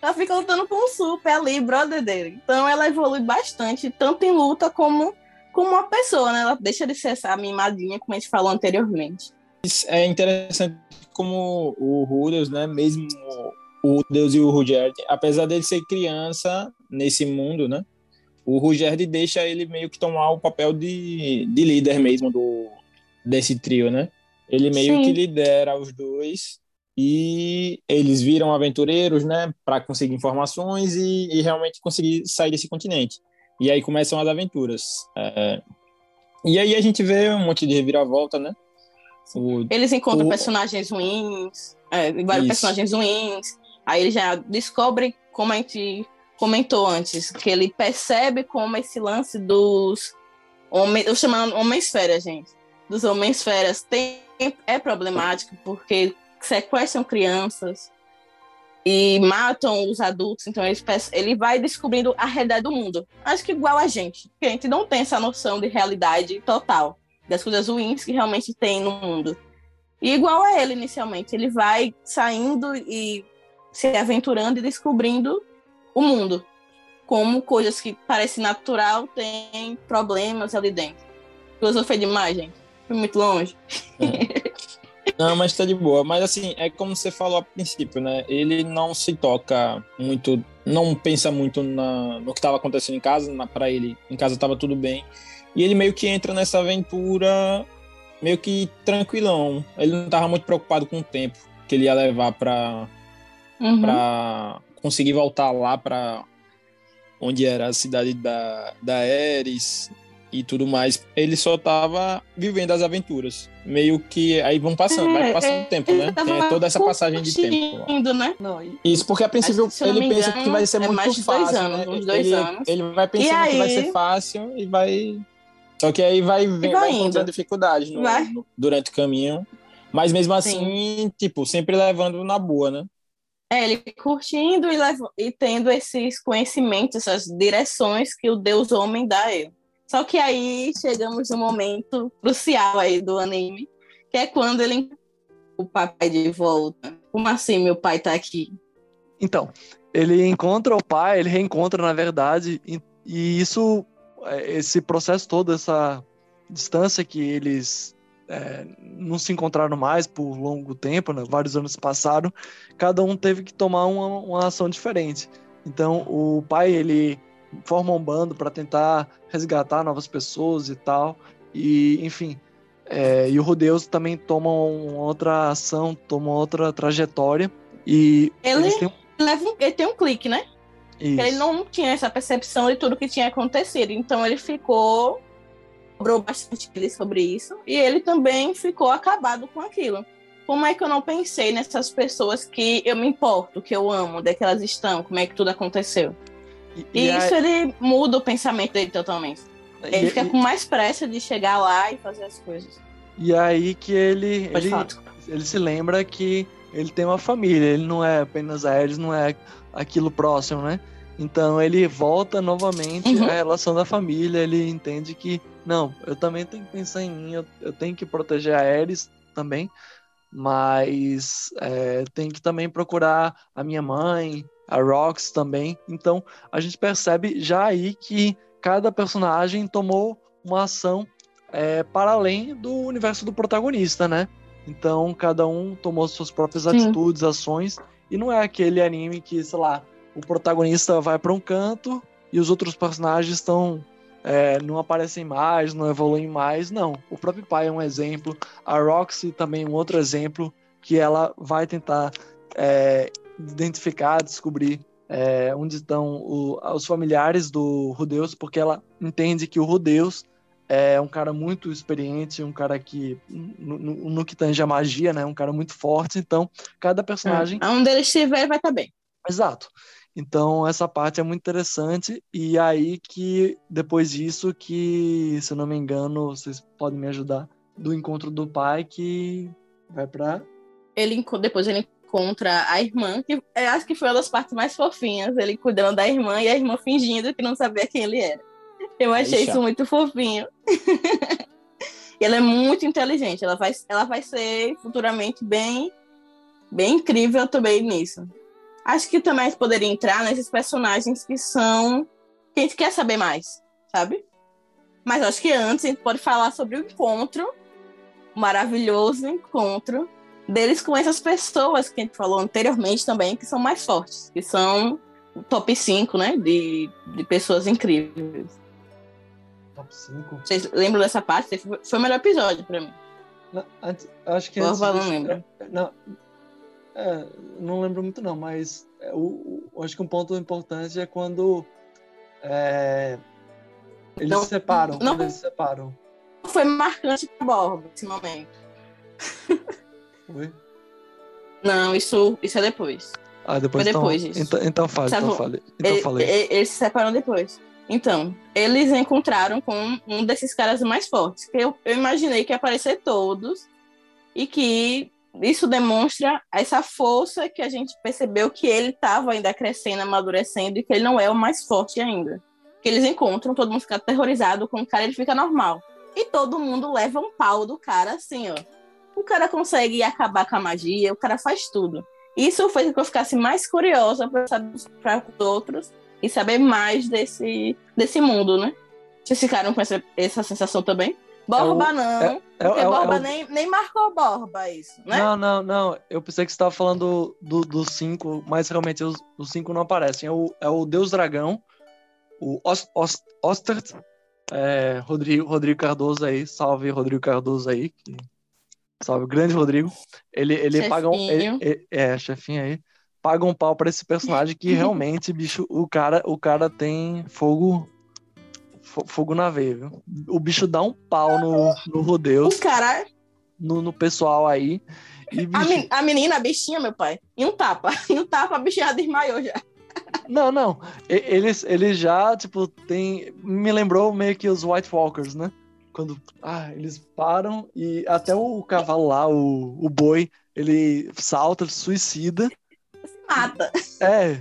Ela fica lutando com um super ali, brother dele. Então ela evolui bastante, tanto em luta como como uma pessoa, né? Ela deixa de ser essa mimadinha, como a gente falou anteriormente. É interessante como o Rudeus, né? Mesmo o Deus e o Rudyard, apesar dele ser criança nesse mundo, né? O Rudyard deixa ele meio que tomar o papel de, de líder mesmo do desse trio, né? Ele meio Sim. que lidera os dois e eles viram aventureiros, né, para conseguir informações e, e, realmente conseguir sair desse continente. E aí começam as aventuras. É... E aí a gente vê um monte de reviravolta, né? O, eles encontram o... personagens ruins, é, vários Isso. personagens ruins. Aí ele já descobre, como a gente comentou antes, que ele percebe como esse lance dos homens, eu chamando homens férias, gente, dos homens férias tem, é problemático porque sequestram crianças e matam os adultos, então ele, ele vai descobrindo a realidade do mundo. Acho que igual a gente, que a gente não tem essa noção de realidade total, das coisas ruins que realmente tem no mundo. E igual a ele inicialmente, ele vai saindo e se aventurando e descobrindo o mundo. Como coisas que parecem natural têm problemas ali dentro. Filosofia demais, gente. Fui muito longe. É. Não, mas tá de boa. Mas assim, é como você falou a princípio, né? Ele não se toca muito, não pensa muito na, no que estava acontecendo em casa. Para ele, em casa tava tudo bem. E ele meio que entra nessa aventura meio que tranquilão. Ele não tava muito preocupado com o tempo que ele ia levar para uhum. para conseguir voltar lá para onde era a cidade da, da Ares e tudo mais. Ele só tava vivendo as aventuras. Meio que aí vão passando, é, vai passando o é, tempo, né? Tem toda essa passagem de tempo. Né? Isso, porque a princípio ele pensa engano, que vai ser é muito fácil. Anos, né? uns dois ele, anos. ele vai pensando aí... que vai ser fácil e vai. Só que aí vai, vem, vai, vai encontrando dificuldade no, no, durante o caminho. Mas mesmo assim, Sim. tipo, sempre levando na boa, né? É, ele curtindo e, levo, e tendo esses conhecimentos, essas direções que o Deus homem dá a ele. Só que aí chegamos no momento crucial aí do anime, que é quando ele o papai de volta. Como assim meu pai tá aqui? Então, ele encontra o pai, ele reencontra na verdade, e, e isso, é, esse processo todo, essa distância que eles é, não se encontraram mais por longo tempo, né? vários anos passaram, cada um teve que tomar uma, uma ação diferente. Então, o pai, ele forma um bando para tentar resgatar novas pessoas e tal, e enfim. É, e o Rudeus também toma uma outra ação, toma outra trajetória, e ele, têm... leva ele tem um clique, né? Ele não tinha essa percepção de tudo que tinha acontecido, então ele ficou cobrou bastante ele sobre isso e ele também ficou acabado com aquilo. Como é que eu não pensei nessas pessoas que eu me importo, que eu amo, onde é que elas estão, como é que tudo aconteceu? E, e, e isso a... ele muda o pensamento dele totalmente. Ele e, fica com mais pressa de chegar lá e fazer as coisas. E aí que ele, ele, ele se lembra que ele tem uma família, ele não é apenas Ares, não é aquilo próximo, né? Então ele volta novamente uhum. à relação da família, ele entende que, não, eu também tenho que pensar em mim, eu, eu tenho que proteger a Ares também, mas é, tenho que também procurar a minha mãe, a Rox também. Então a gente percebe já aí que cada personagem tomou uma ação é, para além do universo do protagonista, né? Então cada um tomou suas próprias Sim. atitudes, ações, e não é aquele anime que, sei lá, o protagonista vai para um canto e os outros personagens estão é, não aparecem mais, não evoluem mais. Não, o próprio pai é um exemplo, a Roxy também é um outro exemplo que ela vai tentar é, identificar, descobrir é, onde estão o, os familiares do Rudeus, porque ela entende que o Rudeus é um cara muito experiente, um cara que, no, no, no que tange a magia, né? Um cara muito forte. Então, cada personagem. É. Onde ele estiver, vai estar bem. Exato. Então, essa parte é muito interessante. E aí que, depois disso, que, se eu não me engano, vocês podem me ajudar, do encontro do pai, que vai pra. Ele, depois ele encontra a irmã, que eu acho que foi uma das partes mais fofinhas, ele cuidando da irmã e a irmã fingindo que não sabia quem ele era. Eu achei isso muito fofinho. e ela é muito inteligente, ela vai, ela vai ser futuramente bem, bem incrível também nisso. Acho que também poderia entrar nesses personagens que são. que a gente quer saber mais, sabe? Mas acho que antes a gente pode falar sobre o encontro, o maravilhoso encontro deles com essas pessoas que a gente falou anteriormente também, que são mais fortes, que são o top 5, né? De, de pessoas incríveis. Top 5. Vocês lembram dessa parte? Foi o melhor episódio pra mim. Não, antes, acho que antes não lembro. Não, é, não lembro muito não, mas é, o, o, acho que um ponto importante é quando é, eles não, se separam. Não, eles se separam. Foi marcante pra Borba esse momento. Foi? Não, isso, isso é depois. Ah, depois Foi então, depois disso. Então, então fale, então fale. Então ele, falei. Eles se separam depois. Então, eles encontraram com um desses caras mais fortes, que eu, eu imaginei que ia aparecer todos, e que isso demonstra essa força que a gente percebeu que ele estava ainda crescendo, amadurecendo, e que ele não é o mais forte ainda. Que eles encontram, todo mundo fica aterrorizado com o cara, ele fica normal. E todo mundo leva um pau do cara, assim, ó. O cara consegue acabar com a magia, o cara faz tudo. Isso fez com que eu ficasse mais curiosa para os outros e saber mais desse, desse mundo, né? Vocês ficaram com essa, essa sensação também? Borba é o, não, é, é, porque é Borba é nem, nem marcou Borba isso, né? Não, não, não. Eu pensei que você estava falando dos do cinco, mas realmente os, os cinco não aparecem. É o, é o Deus Dragão, o Ost, Ost, Ostert, é, Rodrigo, Rodrigo Cardoso aí, salve Rodrigo Cardoso aí. Que... Salve, grande Rodrigo. Ele, ele paga um. Ele, ele, é, chefinho aí paga um pau para esse personagem que realmente, bicho, o cara, o cara tem fogo fogo na veia, viu? O bicho dá um pau no, no rodeio. O cara no, no pessoal aí. E, bicho... a, men a, menina, a bichinha, meu pai, e um tapa. E um tapa, a bichinha desmaiou já. Não, não. Eles, eles já, tipo, tem. Me lembrou meio que os White Walkers, né? Quando ah, eles param e até o cavalo lá, o, o boi, ele salta, suicida mata. É,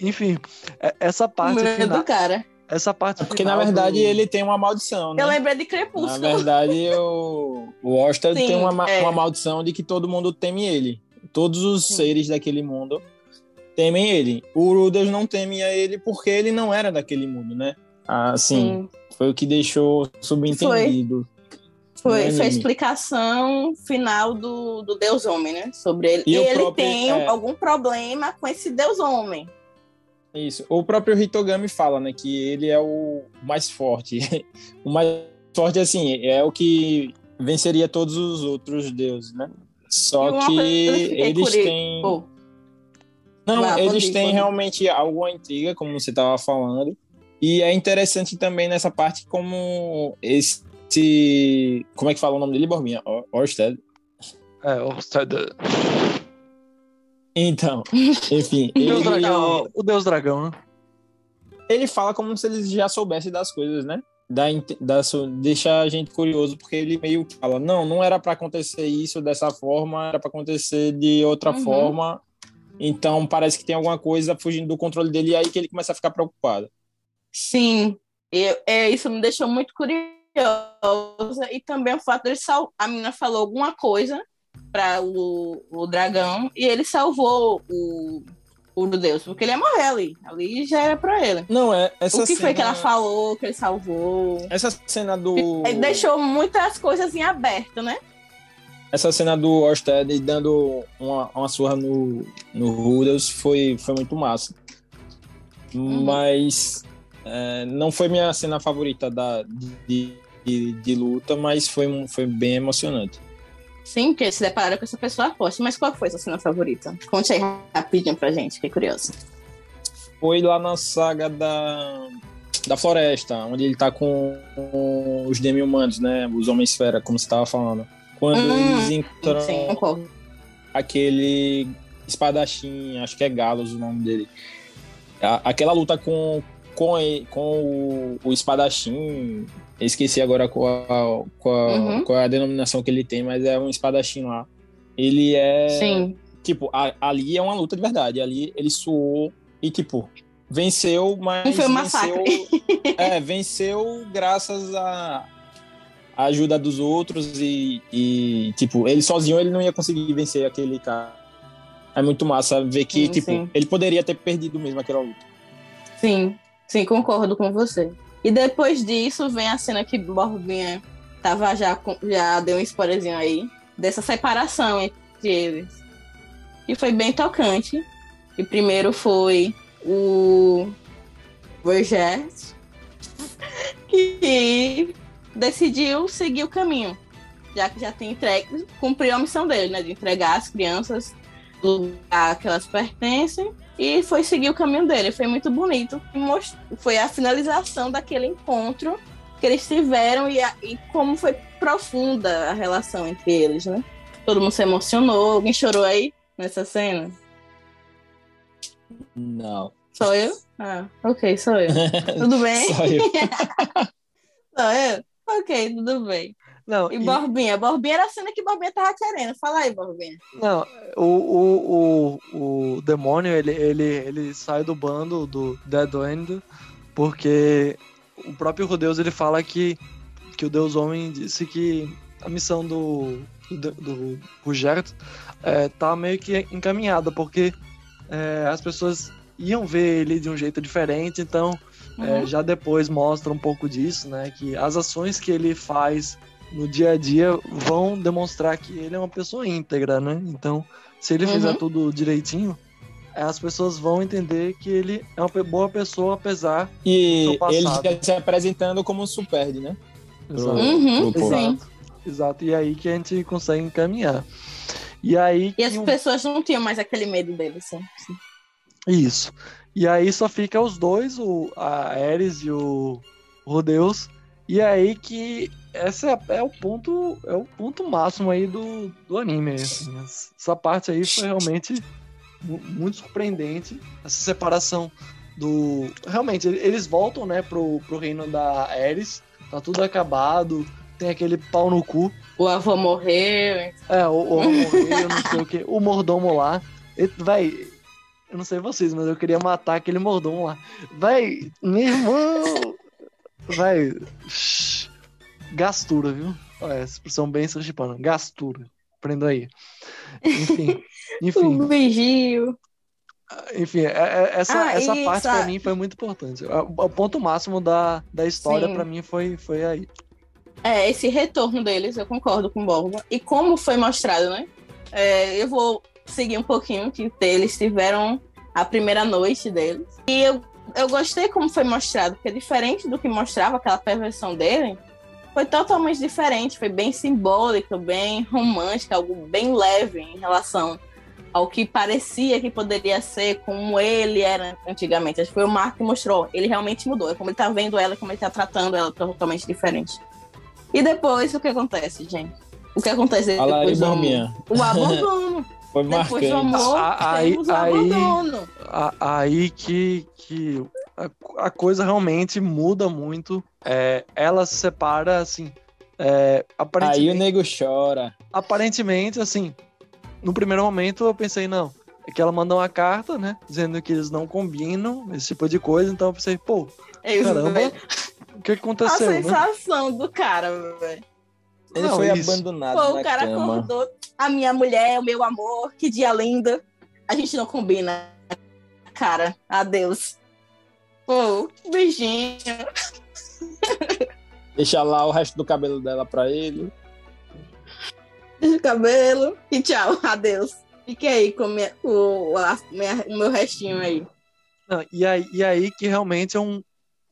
enfim, é, essa parte Medo final, do cara. Essa parte é Porque na verdade do... ele tem uma maldição, né? Eu lembrei de Crepúsculo. Na verdade o, o Ostad tem uma, é. uma maldição de que todo mundo teme ele. Todos os Sim. seres daquele mundo temem ele. O Ruders não teme a ele porque ele não era daquele mundo, né? Assim, Sim. foi o que deixou subentendido. Foi. Foi, foi a explicação final do, do Deus Homem, né? Sobre ele. E, ele próprio, tem é... algum problema com esse Deus Homem. Isso. O próprio Hitogami fala, né? Que ele é o mais forte. o mais forte, assim, é o que venceria todos os outros deuses, né? Só que eles têm. Oh. Não, Lá, eles têm realmente alguma intriga, como você estava falando. E é interessante também nessa parte como esse esse. Como é que fala o nome dele, Borbinha? Orsted. É, Orsted. Então, enfim. o, Deus Dragão, o Deus Dragão, né? Ele fala como se ele já soubesse das coisas, né? Da, da, deixa a gente curioso, porque ele meio que fala: não, não era para acontecer isso dessa forma, era para acontecer de outra uhum. forma. Então parece que tem alguma coisa fugindo do controle dele, e aí que ele começa a ficar preocupado. Sim, eu, é, isso me deixou muito curioso curiosa e também o fato de sal... a menina falou alguma coisa para o, o dragão e ele salvou o, o Deus, porque ele ia morrer ali. Ali já era pra ele. Não, é. Essa o que cena... foi que ela falou, que ele salvou? Essa cena do. Ele deixou muitas coisas em aberto, né? Essa cena do Orsted dando uma, uma surra no, no Rudels foi, foi muito massa. Uhum. Mas é, não foi minha cena favorita da, de, de, de, luta, mas foi, foi bem emocionante. Sim, porque se depararam com essa pessoa forte. Mas qual foi sua cena favorita? Conte aí rapidinho pra gente, fiquei curioso. Foi lá na saga da. da floresta, onde ele tá com, os demi-humanos, né? Os Homens-Fera, como você tava falando. Quando Hum, eles encontram Sim, aquele espadachim, acho que é Galos o nome dele. Aquela luta com, com, e- com o, o espadachim, esqueci agora qual, a- qual, Uhum. qual é a denominação que ele tem, mas é um espadachim lá. Ele é. Sim. Tipo, a- ali é uma luta de verdade. Ali ele suou e, tipo, venceu, mas. Não foi um venceu, massacre. é, venceu graças à à ajuda dos outros e, e, tipo, ele sozinho ele não ia conseguir vencer aquele cara. É muito massa ver que, Sim, tipo, sim. ele poderia ter perdido mesmo aquela luta. Sim, sim, concordo com você. E depois disso vem a cena que Borbinha tava já, já deu um spoilerzinho aí, dessa separação entre eles. E foi bem tocante. E primeiro foi o Vergés, que decidiu seguir o caminho, já que já tem entregue, cumpriu a missão dele, né, de entregar as crianças do lugar que elas pertencem e foi seguir o caminho dele. Foi muito bonito. Foi a finalização daquele encontro que eles tiveram e, a- e como foi profunda a relação entre eles, né? Todo mundo se emocionou. Alguém chorou aí nessa cena? Não. Sou eu? Ah, ok, sou eu. Tudo bem? Só eu. Sou eu? Ok, tudo bem. Não, E e- Borbinha? Borbinha era a cena que Borbinha tava querendo. Fala aí, Borbinha. Não, o, o, o, o demônio, ele, ele, ele sai do bando do Dead End porque o próprio Rodeus, ele fala que, que o Deus Homem disse que a missão do, do, do é, tá meio que encaminhada, porque é, as pessoas iam ver ele de um jeito diferente, então é, Uhum. já depois mostra um pouco disso, né? Que as ações que ele faz no dia a dia vão demonstrar que ele é uma pessoa íntegra, né? Então, se ele fizer Uhum. tudo direitinho, as pessoas vão entender que ele é uma boa pessoa, apesar. E Do passado. ele se apresentando como um super, né? Exato. Uhum, sim. Exato. E aí que a gente consegue encaminhar. E aí. E as o- pessoas não tinham mais aquele medo dele, sim. sim. Isso. E aí só fica os dois, o, a Ares e o Rodeus. E aí que essa é, é o ponto é o ponto máximo aí do, do anime. assim. Essa parte aí foi realmente mu- muito surpreendente. Essa separação do. Realmente, ele- eles voltam, né, pro, pro reino da Ares. Tá tudo acabado. Tem aquele pau no cu. O avô morreu. É, o, o, o rei, eu não sei o que. O mordomo lá. Ele, vai, eu não sei vocês, mas eu queria matar aquele mordomo lá. Vai, meu irmão! Vai. Gastura, viu? Olha, essa expressão bem sergipana. Gastura. Aprenda aí. Enfim. Enfim, O vigio. enfim, é- é- essa, Ah, essa parte sa- pra mim foi muito importante. O, ponto máximo da, da história pra mim foi, foi aí. É, esse retorno deles, eu concordo com o Borba. E como foi mostrado, né? É, eu vou seguir um pouquinho, que eles tiveram a primeira noite deles. E eu, eu gostei como foi mostrado, porque diferente do que mostrava aquela perversão dele, foi totalmente diferente, foi bem simbólico, bem romântico, algo bem leve em relação ao que parecia que poderia ser, como ele era antigamente. Acho que foi o Marco que mostrou. Ele realmente mudou. É como ele tá vendo ela, como ele tá tratando ela totalmente diferente. E depois, o que acontece, gente? O que acontece aí, depois do amor? O abandono. Foi depois do amor, A- aí- temos o aí- abandono. A- aí que, que a, a coisa realmente muda muito. É, ela se separa, assim. é, Aí o nego chora. aparentemente, assim. No primeiro momento eu pensei, não. É que ela mandou uma carta, né? Dizendo que eles não combinam, esse tipo de coisa. Então eu pensei, pô, É isso, caramba, o que A aconteceu, né? sensação do cara, velho. Ele Não, foi isso. abandonado Pô, na o cara cama. acordou. A minha mulher, o meu amor, que dia lindo. A gente não combina. Cara, adeus. Pô, beijinho. Deixa lá o resto do cabelo dela pra ele. Deixa o cabelo. E tchau, adeus. Fique aí com minha- o, a- minha- o meu restinho aí. Não, e, aí, e aí que realmente é um,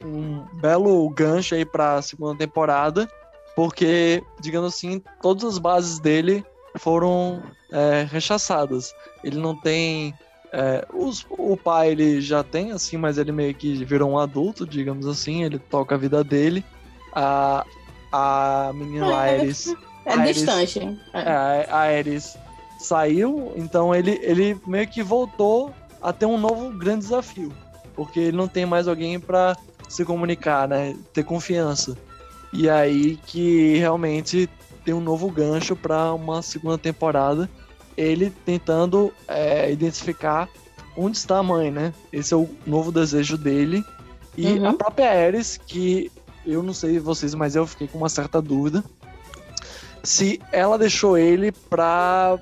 um belo gancho aí pra segunda temporada, porque, digamos assim, todas as bases dele foram é, rechaçadas. Ele não tem É, os, o pai ele já tem, assim, mas ele meio que virou um adulto, digamos assim, ele toca a vida dele. A, a menina lá, É, Ares. É Ares- distante. É, É. a Ares saiu, então ele, ele meio que voltou a ter um novo grande desafio. Porque ele não tem mais alguém pra se comunicar, né? Ter confiança. E aí que realmente tem um novo gancho pra uma segunda temporada. Ele tentando é, identificar onde está a mãe, né? Esse é o novo desejo dele. E Uhum. a própria Ares, que eu não sei vocês, mas eu fiquei com uma certa dúvida se ela deixou ele pra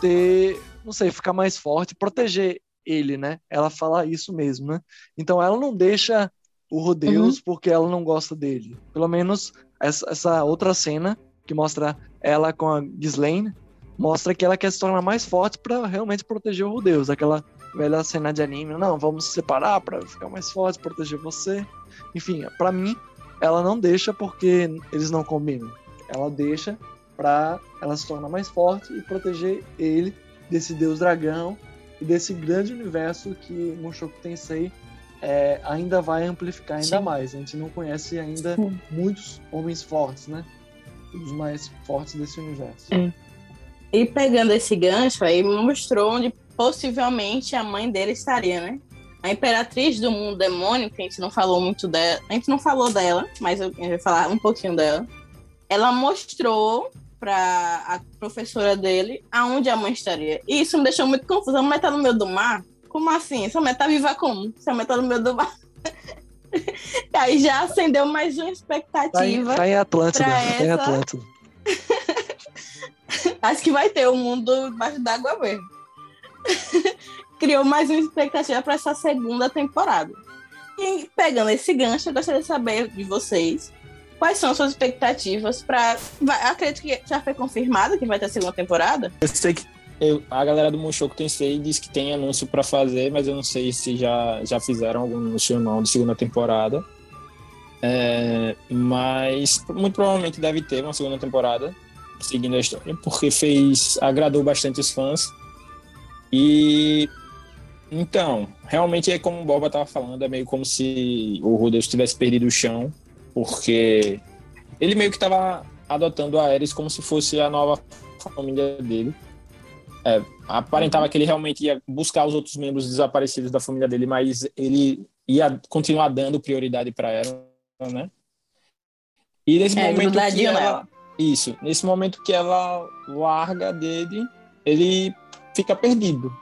ter, não sei, ficar mais forte, proteger ele, né? Ela fala isso mesmo, né? Então ela não deixa o Rodeus porque ela não gosta dele. Pelo menos essa, essa outra cena que mostra ela com a Ghislaine mostra que ela quer se tornar mais forte pra realmente proteger o Rodeus. Aquela velha cena de anime, não, vamos se separar pra ficar mais forte, proteger você. Enfim, pra mim, ela não deixa porque eles não combinam. Ela deixa pra ela se tornar mais forte e proteger ele desse deus dragão e desse grande universo que Mushoku Tensei é, ainda vai amplificar ainda Sim. mais. A gente não conhece ainda Sim. muitos homens fortes, né? Os mais fortes desse universo. É. E pegando esse gancho aí, mostrou onde possivelmente a mãe dele estaria, né? A imperatriz do mundo demônio, que a gente não falou muito dela, a gente não falou dela, mas eu, vou falar um pouquinho dela. Ela mostrou para a professora dele aonde a mãe estaria. E isso me deixou muito confusa. A mãe tá no meio do mar? Como assim? Essa mãe tá viva como? Essa mãe tá no meio do mar. Aí já acendeu mais uma Tá em, expectativa. tá em Atlântida. Tá em Atlântida. Acho que vai ter o mundo debaixo d'água mesmo. Criou mais uma expectativa para essa segunda temporada. E pegando esse gancho, eu gostaria de saber de vocês quais são as suas expectativas para. Acredito que já foi confirmado que vai ter a segunda temporada. Eu sei que eu- a galera do Mushoku Tensei diz que tem anúncio pra fazer, mas eu não sei se já, já fizeram algum anúncio ou não de segunda temporada. É, mas muito provavelmente deve ter uma segunda temporada seguindo a história, porque fez agradou bastante os fãs. E então, realmente é como o Boba estava falando, é meio como se o Rudeus tivesse perdido o chão, porque ele meio que estava adotando a Ares como se fosse a nova família dele. É, aparentava que ele realmente ia buscar os outros membros desaparecidos da família dele, mas ele ia continuar dando prioridade para ela, né? E nesse É, momento que ela, nela. Isso, nesse momento que ela larga dele, ele fica perdido.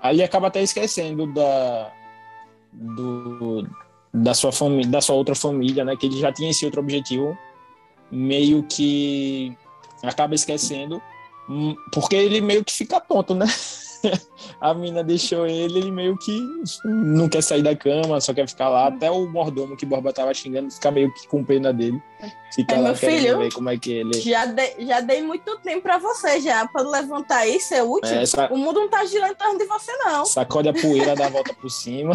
Aí acaba até esquecendo da do, da sua família, da sua outra família, né? Que ele já tinha esse outro objetivo, meio que acaba esquecendo, hum, porque ele meio que fica tonto, né? A mina deixou ele, ele meio que não quer sair da cama, só quer ficar lá. Até o mordomo que Borba tava xingando fica meio que com pena dele. Fica É, lá querendo filho. ver como é que ele. Já, dei- já dei muito tempo para você já, para levantar isso, é útil. É, essa- O mundo não tá girando em torno de você, não. Sacode a poeira, dá a volta por cima.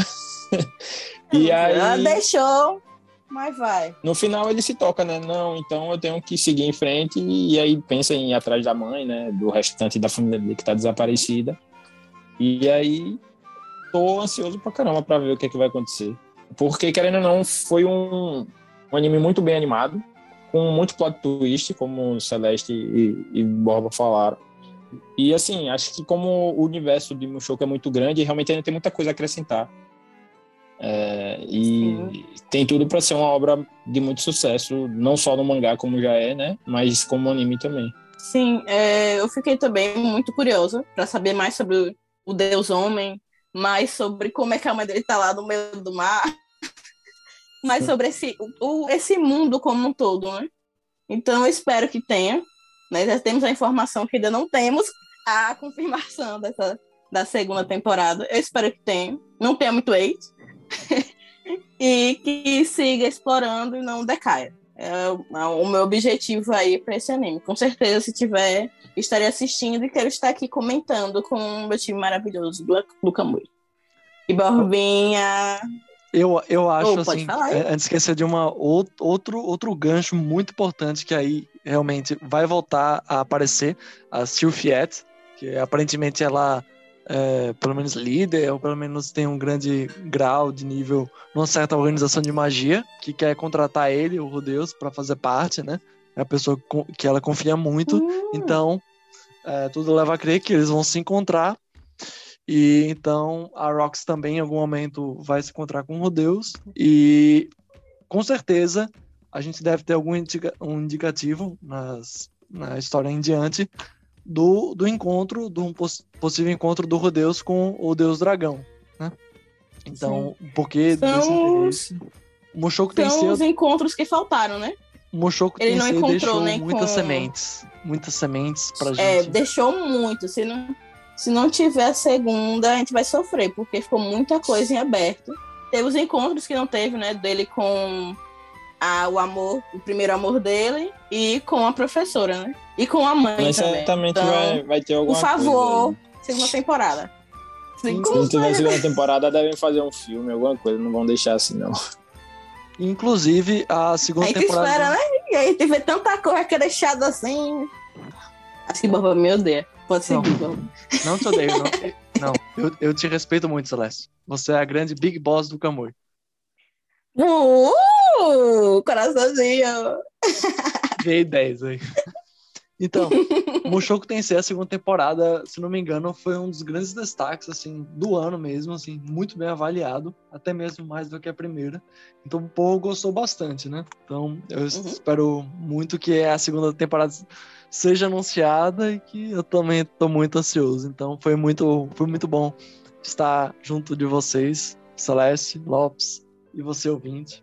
e Ela aí, deixou, mas vai. no final, ele se toca, né? Não, então eu tenho que seguir em frente. E aí pensa em ir atrás da mãe, né? Do restante da família dele que tá desaparecida. E aí, tô ansioso pra caramba pra ver o que, é que vai acontecer. Porque, querendo ou não, foi um, um anime muito bem animado, com muito plot twist, como Celeste e, e Borba falaram. E assim, acho que como o universo de Mushoku é muito grande, realmente ainda tem muita coisa a acrescentar. É, e tem tudo para ser uma obra de muito sucesso, não só no mangá como já é, né? Mas como anime também. Sim, é, eu fiquei também muito curiosa para saber mais sobre o, Deus Homem, mais sobre como é que a mãe dele tá lá no meio do mar, mais sobre esse, o- esse mundo como um todo, né? Então eu espero que tenha. Né? Já temos a informação que ainda não temos a confirmação dessa, da segunda temporada. Eu espero que tenha. Não tenha muito hate. e que siga explorando e não decaia. É o- é o meu objetivo aí para esse anime. Com certeza, se tiver, estarei assistindo e quero estar aqui comentando com o meu time maravilhoso do, do Camui. E Borbinha. Eu, eu acho pode assim, é, antes de esquecer de uma ou- outro outro gancho muito importante que aí realmente vai voltar a aparecer a Sylphiette, que aparentemente ela é, pelo menos líder, ou pelo menos tem um grande grau de nível numa certa organização de magia, que quer contratar ele, o Rudeus, para fazer parte, né? É a pessoa que ela confia muito. Uhum. Então, é, tudo leva a crer que eles vão se encontrar. E então a Rox também em algum momento vai se encontrar com o Rudeus. E com certeza a gente deve ter algum indica um indicativo nas, na história em diante do, do encontro, do um poss possível encontro do Rodeus com o Deus Dragão, né? Então, Sim. porque são desse interesse, o Mushoku são os encontros que faltaram, né? O Mushoku Ele não encontrou deixou nem muitas com... sementes, muitas sementes pra é, gente. É, deixou muito. Se não, se não tiver a segunda, a gente vai sofrer, porque ficou muita coisa em aberto. Teve os encontros que não teve, né? Dele com a, o amor, o primeiro amor dele e com a professora, né? E com a mãe Mas também. certamente então, vai, vai ter alguma Por favor, segunda temporada. Se não tiver segunda temporada, devem fazer um filme, alguma coisa. Não vão deixar assim, não. Inclusive, a segunda a temporada. espera, né? E aí teve tanta coisa que é deixado assim. Acho que Boba me odeia. Pode ser. Não, não te odeio, não. não, eu, eu te respeito muito, Celeste. Você é a grande Big Boss do Kamui. Uh, coraçãozinho. Veio 10 aí. Então, Mushoku Tensei, a segunda temporada, se não me engano, foi um dos grandes destaques, assim, do ano mesmo, assim, muito bem avaliado, até mesmo mais do que a primeira. Então, o povo gostou bastante, né? Então, eu uhum. espero muito que a segunda temporada seja anunciada e que eu também estou muito ansioso. Então, foi muito, foi muito bom estar junto de vocês, Celeste, Lopes, e você ouvinte.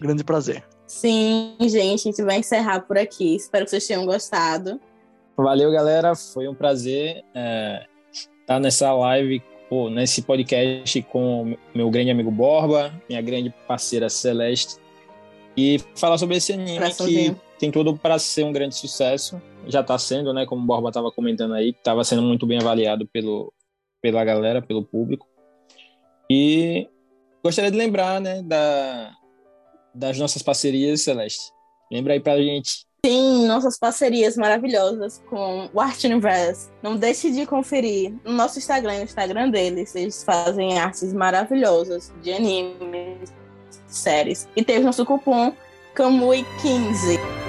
Grande prazer. Sim, gente, a gente vai encerrar por aqui. Espero que vocês tenham gostado. Valeu, galera. Foi um prazer é, estar nessa live, pô, nesse podcast com meu grande amigo Borba, minha grande parceira Celeste, e falar sobre esse anime que tem tudo para ser um grande sucesso. Já está sendo, né? Como o Borba estava comentando aí, estava sendo muito bem avaliado pelo, pela galera, pelo público. E Gostaria de lembrar, né, da, das nossas parcerias, Celeste. Lembra aí pra gente. Sim, nossas parcerias maravilhosas com o Art Universe. Não deixe de conferir no nosso Instagram, no Instagram deles. Eles fazem artes maravilhosas de animes, séries. E tem o nosso cupom Kamui15.